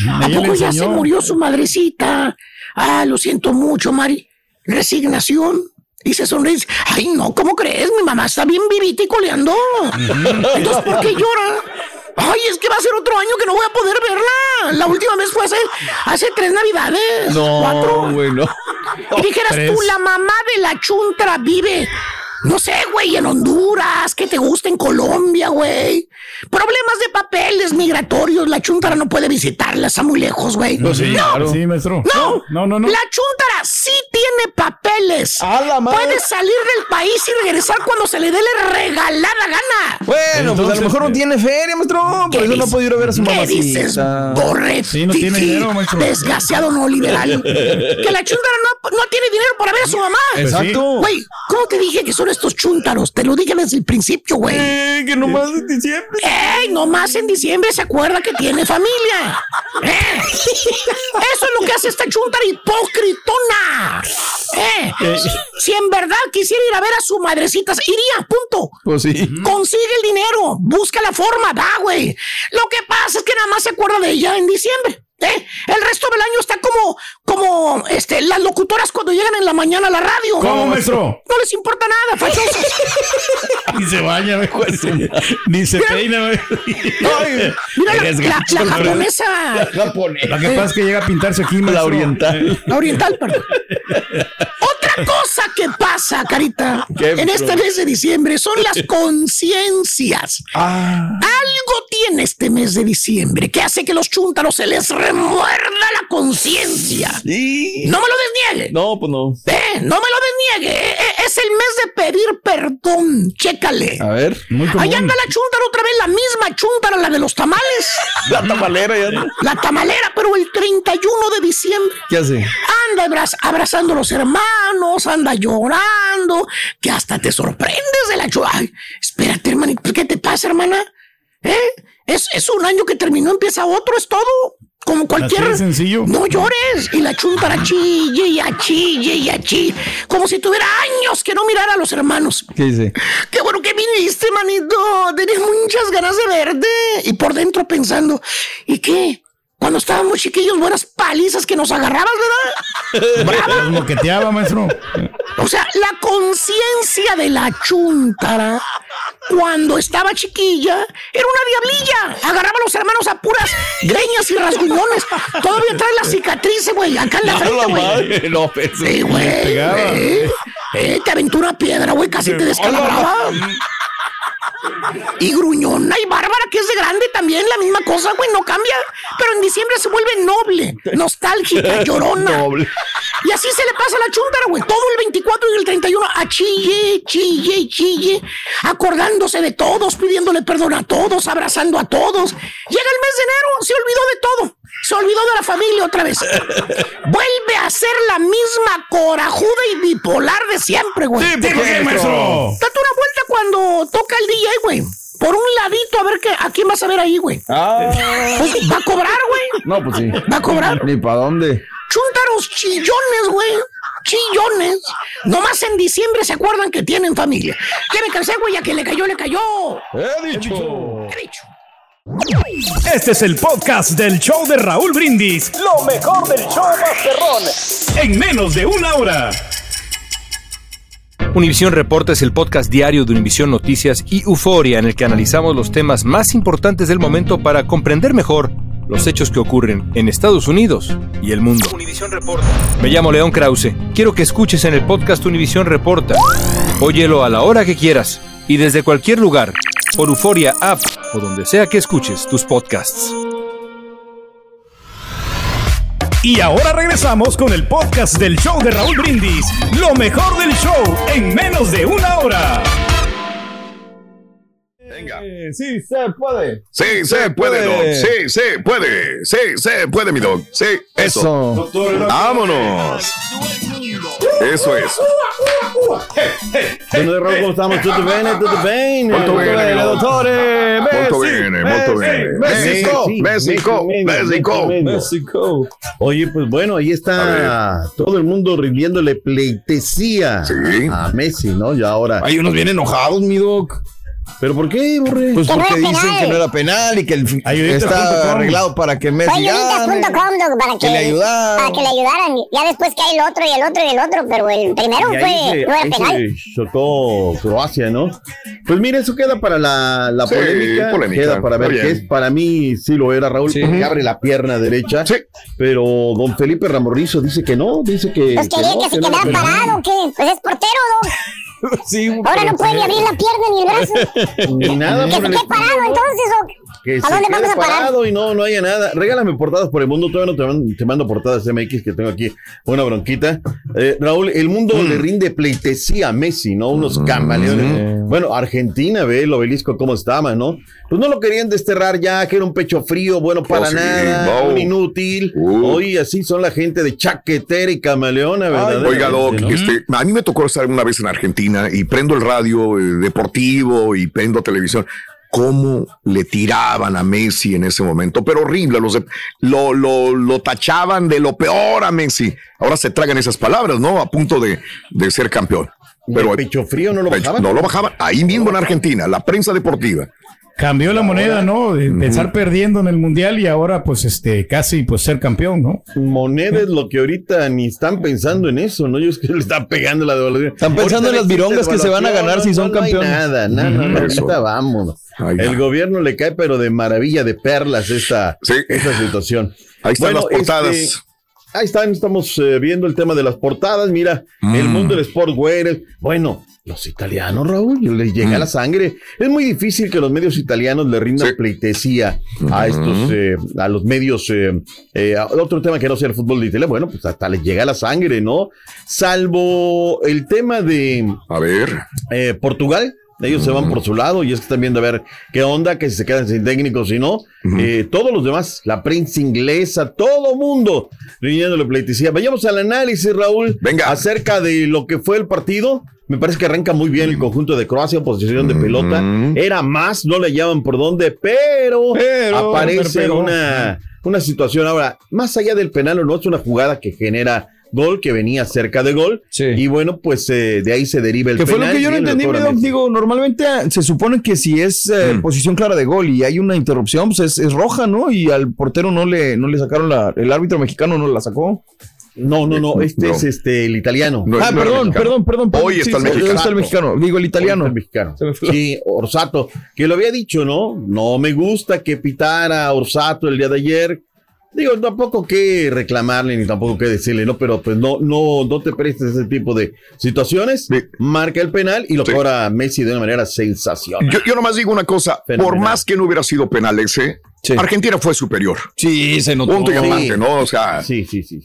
¿A ella le poco ya se murió su madrecita? Ah, lo siento mucho, Mari. Resignación. Y se sonríe. Ay, no, ¿cómo crees? Mi mamá está bien vivita y coleando. Entonces, ¿por qué llora? Ay, es que va a ser otro año que no voy a poder verla. La última vez fue hace, hace tres navidades. Cuatro. No, güey, no. Y dijeras Tres. tú, la mamá de la chuntra vive, no sé, güey, en Honduras, que te gusta en Colombia, güey. Problemas de papeles migratorios, la chuntara no puede visitarla, está muy lejos, güey. Pues sí, no, claro. Sí, maestro. no, No, no, no. La chuntara sí tiene papeles. Puede salir del país y regresar cuando se le dé la regalada gana. Bueno, pues a lo mejor no tiene feria, maestro. Por eso no puede ir a ver a su ¿Qué mamacita. dices, Borre? Sí, no tiene dinero, maestro. Desgraciado no liberal. que la chuntara no, no tiene dinero para ver a su mamá. Exacto. Güey, ¿cómo te dije que son estos chúntaros? Te lo dije desde el principio, güey. Eh, que nomás en diciembre. ¡Ey! Nomás en diciembre se acuerda que tiene familia. ¡Eh! Eso es lo que hace esta chuntara hipocritona. ¡Eh! Si en verdad quisiera ir a ver a su madrecita, iría, punto. Pues sí. Consigue el dinero, busca la forma, va, güey. Lo que pasa es que nada más se acuerda de ella en diciembre. ¿Eh? El resto del año está como, como, este, las locutoras cuando llegan en la mañana a la radio. ¿Cómo, maestro? No les importa nada, fachosas. Ni se baña, güey. Ni se peina, güey. Mira, la, Eres la- gacho, la japonesa. La que pasa es que llega a pintarse aquí, La maestro. oriental. La oriental, perdón. Otra cosa que pasa, Carita, ¿Qué, en este mes de diciembre son las conciencias. Ah. Algo tiene este mes de diciembre que hace que los chúntaros se les remuerda la conciencia. Sí. No me lo desniegue. No, pues no. Eh, no me lo desniegue. Eh, eh, es el mes de pedir perdón. Chécale. A ver. Muy común. Ahí anda la chúntara otra vez, la misma chúntara, la de los tamales. La tamalera ya. no. La tamalera, pero el 31 de diciembre. ¿Qué hace? Anda abraz- abrazando a los hermanos, anda llorando, que hasta te sorprendes de la chu- Ay, espérate, hermanito, ¿qué te pasa, hermana? ¿Eh? Es, es un año que terminó, empieza otro, es todo. Como cualquier. Así de sencillo. No llores. Y la chuntara chille y achille y achille. Como si tuviera años que no mirara a los hermanos. ¿Qué dice? Qué bueno que viniste, manito. Tenía muchas ganas de verte. Y por dentro pensando, ¿y qué? Cuando estábamos chiquillos, buenas palizas que nos agarrabas, ¿verdad? Brava. Moqueteaba, maestro. O sea, la conciencia de la chuntara cuando estaba chiquilla era una diablilla. Agarraba a los hermanos a puras greñas y rasguñones. Todavía trae la cicatriz, güey, acá en la frente, güey. No, pero Sí, güey. Eh, eh, te aventó una piedra, güey, casi te descalabraba. Y gruñona y bárbara, que es de grande también, la misma cosa, güey, no cambia. Pero en diciembre se vuelve noble, nostálgica, llorona. Noble. Y así se le pasa a la chúntara, güey. Todo el 24 y el 31 a chille, chille chille, acordándose de todos, pidiéndole perdón a todos, abrazando a todos. Llega el mes de enero, se olvidó de todo. Se olvidó de la familia otra vez. Vuelve a ser la misma corajuda y bipolar de siempre, güey. ¿por qué, maestro? Date una vuelta cuando toca el DJ, güey. Por un ladito, a ver qué, a quién vas a ver ahí, güey. Ah. Pues, va a cobrar, güey. No, pues sí. Va a cobrar. Ni para dónde. Chúntaros chillones, güey. Chillones. Nomás en diciembre se acuerdan que tienen familia. Ya me cansé, güey, a que le cayó, le cayó. He dicho. He dicho. Este es el podcast del show de Raúl Brindis. Lo mejor del show Masterrón. En menos de una hora. Univisión Reporta es el podcast diario de Univisión Noticias y Euforia en el que analizamos los temas más importantes del momento para comprender mejor los hechos que ocurren en Estados Unidos y el mundo. Me llamo León Krause. Quiero que escuches en el podcast Univisión Reporta. Óyelo a la hora que quieras y desde cualquier lugar por Euforia App o donde sea que escuches tus podcasts. Y ahora regresamos con el podcast del show de Raúl Brindis. Lo mejor del show en menos de una hora. Venga. Sí, se puede. Sí, se puede, Doc. Sí, se puede. Sí, se puede, mi Doc. Sí, eso. Vámonos. Eso es. Buenos Raúl, ¿cómo estamos? ¿Tutto bene? ¿Tutto bene? Molto bene, Tutto dottore. Messi, bene, molto bene. Messi, México, México, México. México. Oye, pues bueno, ahí está todo el mundo rindiéndole pleitesía a Messi, ¿no? Y ahora. Hay unos bien enojados, mi doc. ¿Pero por qué, Borre? Pues Que no porque era dicen penal. que no era penal y que el, está arreglado para que Messi para que, que le ayudaran. Para que le ayudaran. Ya después que hay el otro y el otro y el otro, pero el primero Y ahí fue, se- no era ahí penal. se chocó Croacia, ¿no? Pues mira, eso queda para la, la Sí, polémica, polémica, Queda para ver qué es. Para mí sí lo era, Raúl, Sí. porque abre la pierna derecha. Pero don Felipe Ramorrizo dice que no, dice que. Pues quería no, que se no quedara parado, ¿qué? Pues es portero, Doc. Sí, Ahora no puede ni abrir la pierna ni el brazo. Ni nada Que se el quede parado, entonces. Que ¿A se dónde quede vamos a parar? parado y no, no haya nada. Regálame portadas por el mundo. Todavía no te, man- te mando portadas MX que tengo aquí. Una bronquita. Eh, Raúl, el mundo Mm. le rinde pleitesía a Messi, ¿no? Unos camaleones. Bueno, Argentina, ve el obelisco cómo estaba, ¿no? Pues no lo querían desterrar ya, que era un pecho frío, bueno para Oh, sí, nada, wow. un inútil. Uh. Hoy así son la gente de chaquetera y camaleona, ¿verdad? Oiga, Doc, este, a mí me tocó estar una vez en Argentina y prendo el radio eh, deportivo y prendo televisión. ¿Cómo le tiraban a Messi en ese momento? Pero horrible, los lo, lo, lo tachaban de lo peor a Messi. Ahora se tragan esas palabras, ¿no? A punto de, de ser campeón. Pero pecho frío no lo bajaban. No lo bajaban. Ahí mismo en Argentina, la prensa deportiva. Cambió la moneda, ¿no? De, estar perdiendo en el mundial y ahora, pues, este, casi, pues, ser campeón, ¿no? Moneda es lo que ahorita ni están pensando en eso, ¿no? Yo es que le están pegando la devaluación. Están pensando Ahorita en las no virongas que se van a ganar si no, son no hay campeones. nada, nada, nada, Eso. ahorita vamos. Ahí El gobierno le cae, pero de maravilla, de perlas, esta, esta situación. Ahí están las portadas. este, ahí están, estamos eh, viendo el tema de las portadas. Mira, el Mm. mundo del sportwear. Bueno, los italianos, Raúl, les llega Mm. la sangre. Es muy difícil que los medios italianos le rindan pleitesía a estos, eh, a los medios. eh, eh, a otro tema que no sea el fútbol de Italia, bueno, pues hasta les llega la sangre, ¿no? Salvo el tema de. A ver. eh, Portugal. Ellos se van por su lado y es que están viendo a ver qué onda, que si se quedan sin técnicos, si no. Eh, todos los demás, la prensa inglesa, todo mundo rindiéndole pleitesía. Vayamos al análisis, Raúl. Venga. Acerca de lo que fue el partido. Me parece que arranca muy bien el conjunto de Croacia, posición de pelota. Era más, no le llaman por dónde, pero, Pero, aparece pero, pero. una, una situación ahora, más allá del penal o no, es una jugada que genera gol, que venía cerca de gol. Y bueno, pues eh, de ahí se deriva el Que fue lo que yo no entendí. Digo, normalmente ah, se supone que si es eh, Mm. posición clara de gol y hay una interrupción, pues es, es roja, ¿no? Y al portero no le, no le sacaron la, el árbitro mexicano no la sacó. No, no, no, este No. es este el italiano. No, ah, no perdón, perdón, perdón, perdón. Hoy Sí, está el mexicano. hoy está el mexicano. Digo, el italiano. El mexicano. Sí, Orsato, que lo había dicho, ¿no? No me gusta que pitara Orsato el día de ayer. Digo, tampoco que reclamarle ni tampoco que decirle, ¿no? Pero pues no, no, no te prestes ese tipo de situaciones. Marca el penal y lo cobra Messi de una manera sensacional. Yo, yo nomás digo una cosa, por más que no hubiera sido penal ese, Argentina fue superior. Sí, se notó. Punto y Sí. aparte, ¿no? O sea,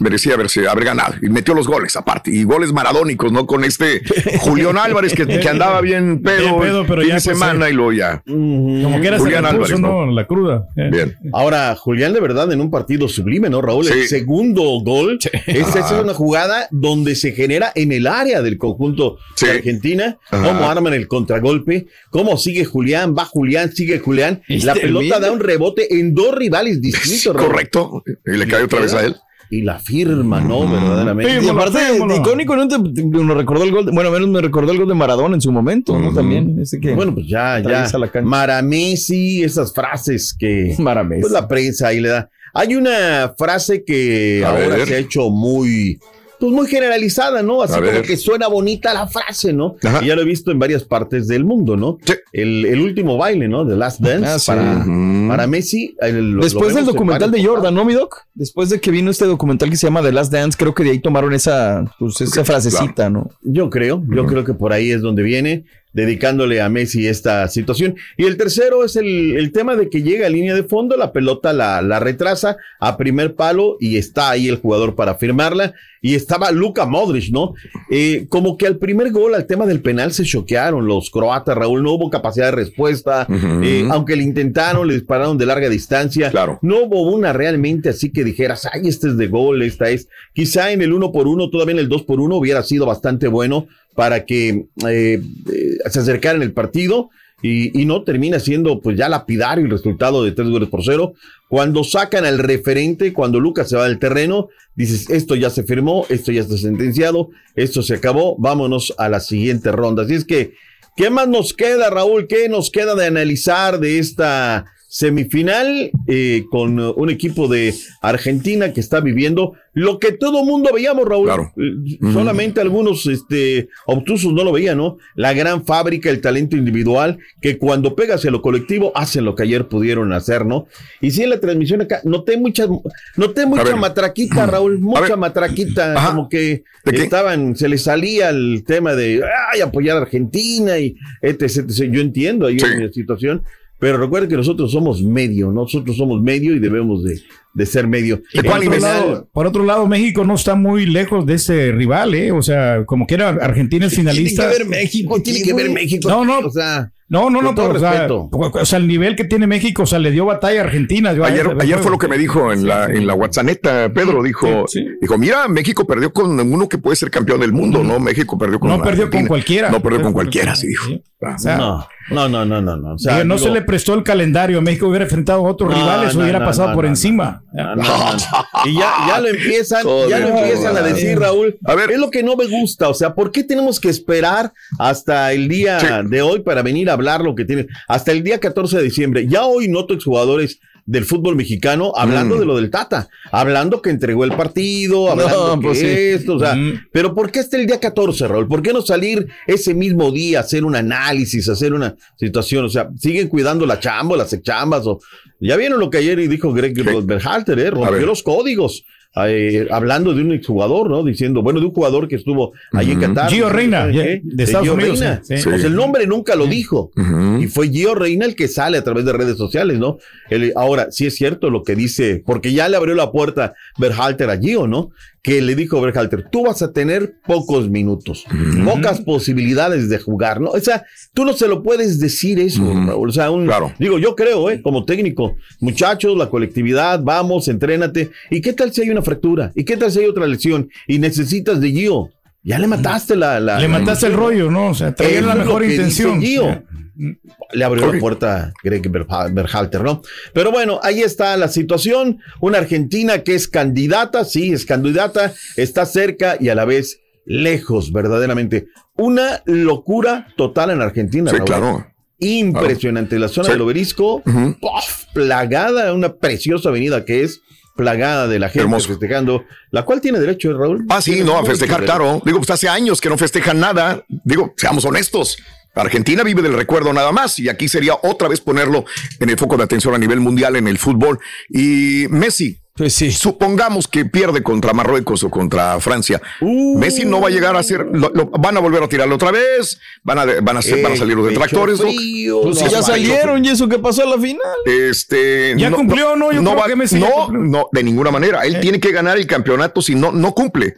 merecía haberse, haber ganado. Y metió los goles aparte. Y goles maradónicos, ¿no? Con este Julián Álvarez que, que andaba bien pedo, Bien pedo, pero fin ya, de pues, semana eh. y lo ya. Como que era Julián Álvarez, ¿no? La cruda. Eh. Bien. Ahora, Julián de verdad en un partido sublime, ¿no, Raúl? El segundo gol es, esa es una jugada donde se genera en el área del conjunto de Argentina, Ajá. cómo arman el contragolpe, cómo sigue Julián, va Julián, sigue Julián, la pelota termina. da un rebote en dos rivales distintos. Correcto. Y le cae otra vez a él. Y la firma, ¿no? Verdaderamente. Y aparte, icónico, ¿no? Te- te- nos recordó el gol, de- bueno, menos me recordó el gol de Maradona en su momento, ¿no? También, ese que Bueno, pues ya, ya. Maramesi, esas frases que Maramesi. pues la prensa ahí le da. Hay una frase que A ahora ver. se ha hecho muy, pues muy generalizada, ¿no? Así como que suena bonita la frase, ¿no? Ajá. Y ya lo he visto en varias partes del mundo, ¿no? El, el último baile, ¿no? The Last Dance Ah, sí. para, Messi. el- lo- Después lo del documental de Jordan, ¿no, mi doc? Después de que vino este documental que se llama The Last Dance, creo que de ahí tomaron esa, pues, esa frasecita, ¿no? Yo creo, yo creo que por ahí es donde viene. dedicándole a Messi esta situación. Y el tercero es el, el tema de que llega a línea de fondo, la pelota la, la retrasa a primer palo y está ahí el jugador para firmarla. Y estaba Luka Modric, ¿no? Eh, como que al primer gol, al tema del penal, se choquearon los croatas, Raúl. No hubo capacidad de respuesta. eh, aunque le intentaron, le dispararon de larga distancia. Claro. No hubo una realmente así que dijeras, ay, este es de gol, esta es. Quizá en el uno por uno, todavía en el dos por uno hubiera sido bastante bueno para que eh, eh, se acercaran el partido y, y no termina siendo pues ya lapidario el resultado de tres goles por cero. Cuando sacan al referente, cuando Lucas se va del terreno, dices, esto ya se firmó, esto ya está sentenciado, esto se acabó, vámonos a la siguiente ronda. Así es que, ¿qué más nos queda, Raúl? ¿Qué nos queda de analizar de esta semifinal eh, con uh, un equipo de Argentina que está viviendo lo que todo mundo veíamos, Raúl. Eh, Solamente algunos este, obtusos no lo veían, ¿no? La gran fábrica, el talento individual, que cuando pega hacia lo colectivo hacen lo que ayer pudieron hacer, ¿no? Y sí, en la transmisión acá, noté mucha, noté mucha matraquita, Raúl, mucha matraquita, como que estaban, se les salía el tema de, ay, apoyar a Argentina y etc, etc. Yo entiendo ahí en la situación. Pero recuerden que nosotros somos medio, nosotros somos medio y debemos de, de ser medio. por, otro lado, por otro lado, México no está muy lejos de ese rival, ¿eh? O sea, como que era Argentina es finalista. Tiene que ver México, tiene que ver México. No, no. O sea, no, no, no, pero, o, sea, respeto. o sea, el nivel que tiene México, o sea, le dio batalla a Argentina. Yo Ayer, ayer- ayer fue lo que me dijo en la, en la WhatsApp, Pedro, dijo, dijo, mira, México perdió con uno que puede ser campeón del mundo, ¿no? México perdió con No perdió con cualquiera. No perdió con cualquiera, sí dijo. O sea, no, no, no, no, no, no. O sea, Digo, no digo- se le prestó el calendario. México hubiera enfrentado a otros No, rivales, no, hubiera no, pasado no, por no, encima. No, no, no. Y ya, ya lo empiezan, ya lo empiezan a decir, Raúl. A ver, es lo que no me gusta. O sea, ¿por qué tenemos que esperar hasta el día de hoy para venir a hablar lo que tiene? Hasta el día 14 de diciembre. Ya hoy noto exjugadores del fútbol mexicano hablando Mm. de lo del Tata, hablando que entregó el partido, hablando No, que pues sí. esto, o sea, Mm. pero ¿por qué hasta el día 14, Raúl? ¿Por qué no salir ese mismo día, hacer un análisis, hacer una situación? O sea, siguen cuidando la chamba, las chambas, o ya vieron lo que ayer dijo Greg Berhalter, ¿eh? rompió los códigos. Eh, hablando de un exjugador, ¿no? Diciendo, bueno, de un jugador que estuvo ahí en Qatar. Gio. Reina, ¿Eh? de Estados Gio Unidos, Reina. sí. Sea, el nombre nunca lo dijo. Y fue Gio Reina el que sale a través de redes sociales, ¿no? Ahora, sí es cierto lo que dice, porque ya le abrió la puerta Berhalter a Gio, ¿no? Que le dijo Berhalter, tú vas a tener pocos minutos, pocas posibilidades de jugar, ¿no? O sea, tú no se lo puedes decir eso, Raúl. O sea, un, digo, yo creo, ¿eh? Como técnico, muchachos, la colectividad, vamos, entrénate. ¿Y qué tal si hay una fractura? ¿Y qué tal si hay otra lesión? Y necesitas de Gio. Ya le mataste la... la Le la mataste el rollo, ¿no? O sea, traía la mejor intención. Gio. Le abrió la puerta Greg Berha- Berhalter, ¿no? Pero bueno, ahí está la situación. Una Argentina que es candidata, sí, es candidata, está cerca y a la vez lejos, verdaderamente. Una locura total en Argentina. Sí, Raúl. claro. Impresionante. La zona Sí. del obelisco, ¡puf! plagada, una preciosa avenida que es plagada de la gente festejando, la cual tiene derecho, ¿eh, Raúl. Ah, sí, no, a festejar, derecho. claro. Digo, pues hace años que no festejan nada. Digo, seamos honestos. Argentina vive del recuerdo nada más y aquí sería otra vez ponerlo en el foco de atención a nivel mundial en el fútbol. Y Messi, pues sí. supongamos que pierde contra Marruecos o contra Francia. Uh. Messi no va a llegar a ser, lo- lo- van a volver a tirarlo otra vez, van a, van a, ser- van a salir los Eh, detractores. ¿no? frío, Pues si no, ya no, salieron y eso que pasó a la final. Este, Ya cumplió, ¿no? Yo creo va- que Messi ya no, no, de ninguna manera. Eh. Él tiene que ganar el campeonato si no, no cumple.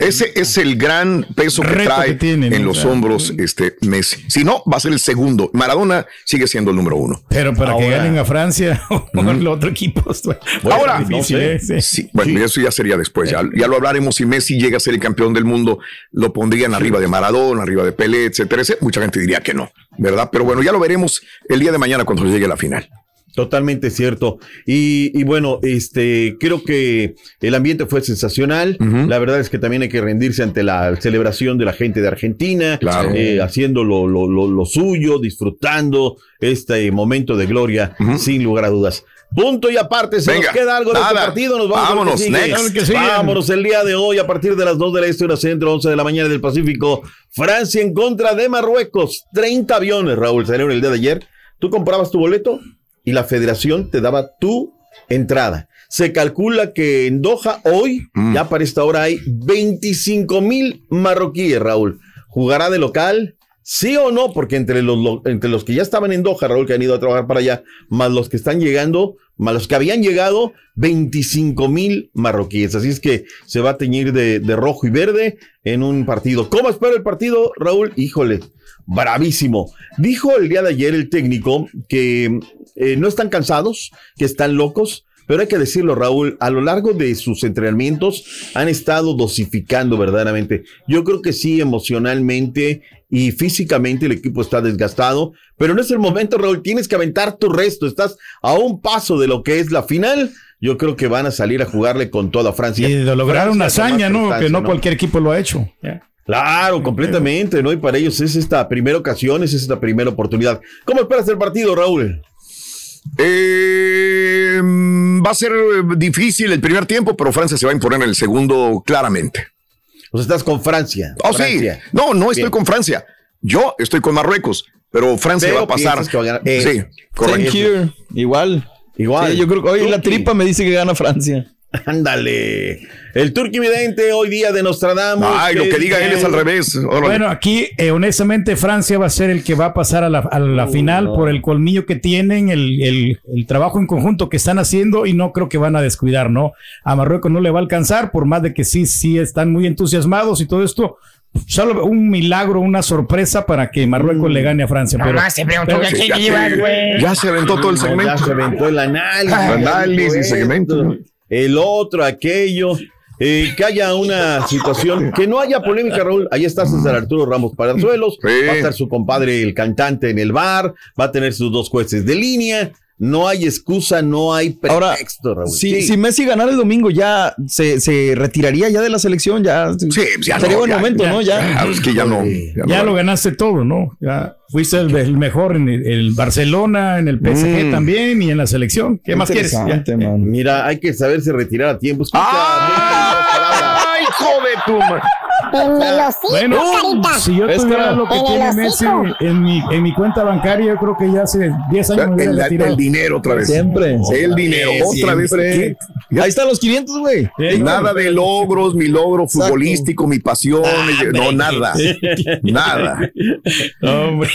Ese es el gran peso que trae en los O sea, hombros este Messi. Si no, va a ser el segundo. Maradona sigue siendo el número uno. Pero para que ganen a Francia o el otro equipo. esto- Ahora, es difícil, no sé. ¿eh? Sí. Sí, bueno, eso ya sería después. Ya, ya lo hablaremos. Si Messi llega a ser el campeón del mundo, lo pondrían arriba de Maradona, arriba de Pelé, etcétera. etcétera. Mucha gente diría que no, ¿verdad? Pero bueno, ya lo veremos el día de mañana cuando llegue la final. Totalmente cierto. Y, y bueno, este, creo que el ambiente fue sensacional. La verdad es que también hay que rendirse ante la celebración de la gente de Argentina, Claro. eh, haciendo lo, lo- lo- lo suyo, disfrutando este momento de gloria, sin lugar a dudas. Punto y aparte, se Venga, nos queda algo de este partido, nos vamos Vámonos, sigue. next. Que. Vámonos el día de hoy a partir de las 2 de la este, hora centro, 11 de la mañana del Pacífico. Francia en contra de Marruecos. 30 aviones, Raúl, salieron el día de ayer. Tú comprabas tu boleto y la federación te daba tu entrada. Se calcula que en Doha hoy, Mm. ya para esta hora, hay 25 mil marroquíes, Raúl. Jugará de local ¿Sí o no? Porque entre los, lo- entre los que ya estaban en Doha, Raúl, que han ido a trabajar para allá, más los que están llegando, más los que habían llegado, 25 mil marroquíes. Así es que se va a teñir de, de rojo y verde en un partido. ¿Cómo espera el partido, Raúl? Híjole, bravísimo. Dijo el día de ayer el técnico que eh, no están cansados, que están locos. Pero hay que decirlo, Raúl, a lo largo de sus entrenamientos han estado dosificando verdaderamente. Yo creo que sí, emocionalmente y físicamente el equipo está desgastado, pero no es el momento, Raúl, tienes que aventar tu resto, estás a un paso de lo que es la final. Yo creo que van a salir a jugarle con toda Francia. Y de lograr una Francia hazaña, ¿no? Que no cualquier equipo lo ha hecho. Claro, completamente, ¿no? Y para ellos es esta primera ocasión, es esta primera oportunidad. ¿Cómo esperas el partido, Raúl? Eh, va a ser eh, difícil el primer tiempo, pero Francia se va a imponer en el segundo claramente. O sea, estás con Francia. Oh, sí. No, no estoy Bien. con Francia. Yo estoy con Marruecos, pero Francia Pero va a pasar. que va a ganar. Eh, sí, correcto. Thank you. Igual. Igual. Sí, yo creo que hoy la tripa me dice que gana Francia. Ándale. El Turqui Vidente hoy día de Nostradamus. Ay, lo que diga él es al revés. Órale. Bueno, aquí eh, honestamente Francia va a ser el que va a pasar a la, a la final por el colmillo que tienen, el, el- el trabajo en conjunto que están haciendo y no creo que van a descuidar, ¿no? A Marruecos no le va a alcanzar, por más de que sí, sí están muy entusiasmados y todo esto. Solo un milagro, una sorpresa para que Marruecos le gane a Francia. pero, Nomás se preguntó pero- ya se-. Ya se aventó todo el No, segmento. Ya se aventó el análisis. Análisis, Esto, segmento. El otro, aquello. Eh, que haya una situación, que no haya polémica, Raúl. Ahí está César Arturo Ramos Palazuelos. Va a estar su compadre, el cantante, en el bar. Va a tener sus dos jueces de línea. No hay excusa, no hay pretexto, Raúl. Si, Sí. si Messi ganara el domingo, ya se, se retiraría ya de la selección, ya. Sí, ya sería no, buen ya, momento, ya, ¿no? Ya. ya, es que ya no. Ya, Ya no lo ganaste todo, ¿no? Ya fuiste el, el mejor en el, el Barcelona, en el PSG Mm. también y en la selección. ¿Qué más quieres? Man. Mira, hay que saberse retirar a tiempo. Escucha, ¡Ay, hijo de tu ma- En el hocico, Bueno, carita. si yo Es tuviera que- lo que En el tiene Messi en mi, en mi cuenta bancaria, yo creo que ya hace 10 años me hubiera El, el dinero otra vez. Siempre. El dinero otra vez. Siempre. ¿Qué? Ahí están los 500, güey. Nada de logros, mi logro futbolístico, mi pasión. no, nada. Nada. Hombre.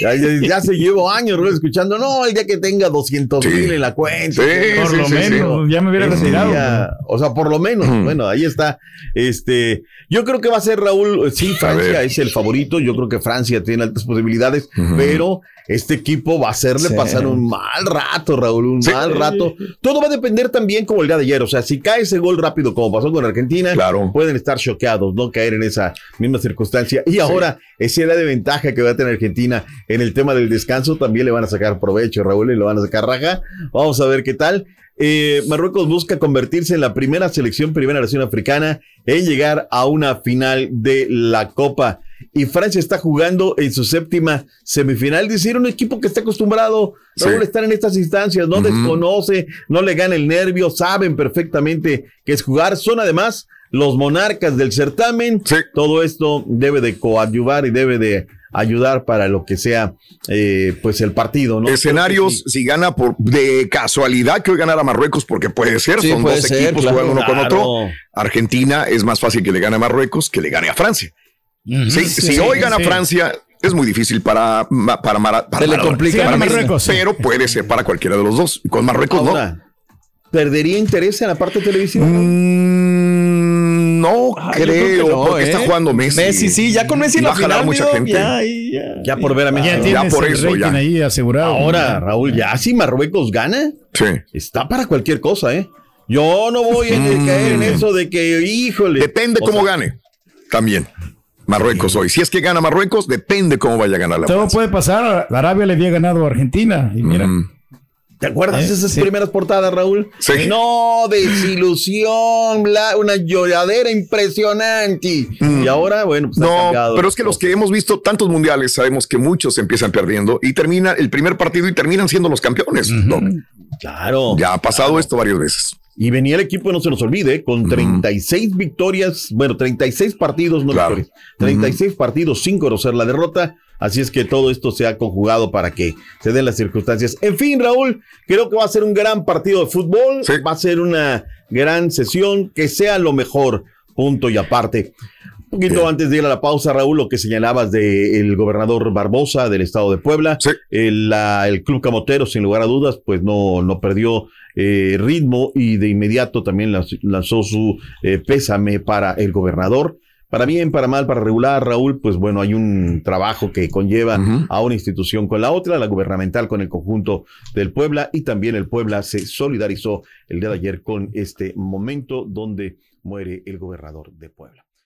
Ya, ya- ya se llevo años Raúl, escuchando, no, el día que tenga 200 mil en la cuenta. Sí, Por sí, lo sí, menos, ya me hubiera retirado. o sea, por lo menos, bueno, ahí está. Este, yo creo que va a ser Raúl, sí, Francia es el favorito, yo creo que Francia tiene altas posibilidades, pero este equipo va a hacerle Sí. pasar un mal rato, Raúl, un Sí. mal rato. Todo va a depender también como el día de ayer, o sea, si cae ese gol rápido como pasó con Argentina, Claro. pueden estar choqueados, no caer en esa misma circunstancia. Y ahora, esa edad de ventaja que va a tener Argentina en el tema del descanso, también le van a sacar provecho, Raúl, y lo van a sacar raja. Vamos a ver qué tal. Eh, Marruecos busca convertirse en la primera selección, primera nación africana en llegar a una final de la Copa. Y Francia está jugando en su séptima semifinal. Decir, un equipo que está acostumbrado, Sí. a estar en estas instancias, no desconoce, no le gana el nervio, saben perfectamente que es jugar. Son además los monarcas del certamen. Sí. Todo esto debe de coadyuvar y debe de ayudar para lo que sea eh, pues el partido, ¿no? Escenarios, sí. si gana por de casualidad que hoy ganara Marruecos, porque puede ser, Sí, son puede dos ser, equipos claro. jugando uno con otro. Argentina es más fácil que le gane a Marruecos que le gane a Francia. Ujú, Sí, sí, si sí, hoy gana sí. Francia, es muy difícil para, para, para Se le Maradona. complica Sí, Para Marruecos, sí. Pero puede ser para cualquiera de los dos. Y Con Marruecos no. ¿perdería interés en la parte televisiva? Mm, no Ah, creo, creo que no, porque ¿eh? está jugando Messi. Messi, sí, ya con Messi Va la a jalar final, mucha gente. Ya, ahí, ya. Ya por ver a Messi. Ya Ya por el eso, ya. ahí asegurado. Ahora, Raúl, ya si Marruecos gana, Sí. está para cualquier cosa, ¿eh? Yo no voy a Mm. caer en eso de que, híjole. Depende O cómo sea, gane. También. Marruecos hoy. Si es que gana Marruecos, depende cómo vaya a ganar la Todo Francia. puede pasar. Arabia le había ganado a Argentina. Y mira, Mm. ¿Te acuerdas Eh, de esas sí. primeras portadas, Raúl? Sí. No, desilusión, bla- una lloradera impresionante. Y ahora, bueno, pues ha No, cambiado. pero es que los que hemos visto tantos mundiales sabemos que muchos empiezan perdiendo y termina el primer partido y terminan siendo los campeones. Doc. Claro. Ya ha pasado esto varias veces. Y venía el equipo, no se nos olvide, con 36 victorias, bueno, 36 partidos, no Claro. victorias, 36 partidos sin conocer la derrota. Así es que todo esto se ha conjugado para que se den las circunstancias. En fin, Raúl, creo que va a ser un gran partido de fútbol, Sí. va a ser una gran sesión, que sea lo mejor, punto y aparte. Un poquito antes de ir a la pausa, Raúl, lo que señalabas del gobernador Barbosa del estado de Puebla, el, la- el Club Camotero, sin lugar a dudas, pues no, no perdió eh, ritmo y de inmediato también lanzó su eh, pésame para el gobernador. Para bien, para mal, para regular, Raúl, pues bueno, hay un trabajo que conlleva a una institución con la otra, la gubernamental con el conjunto del Puebla y también el Puebla se solidarizó el día de ayer con este momento donde muere el gobernador de Puebla.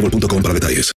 boostmobile.com para detalles.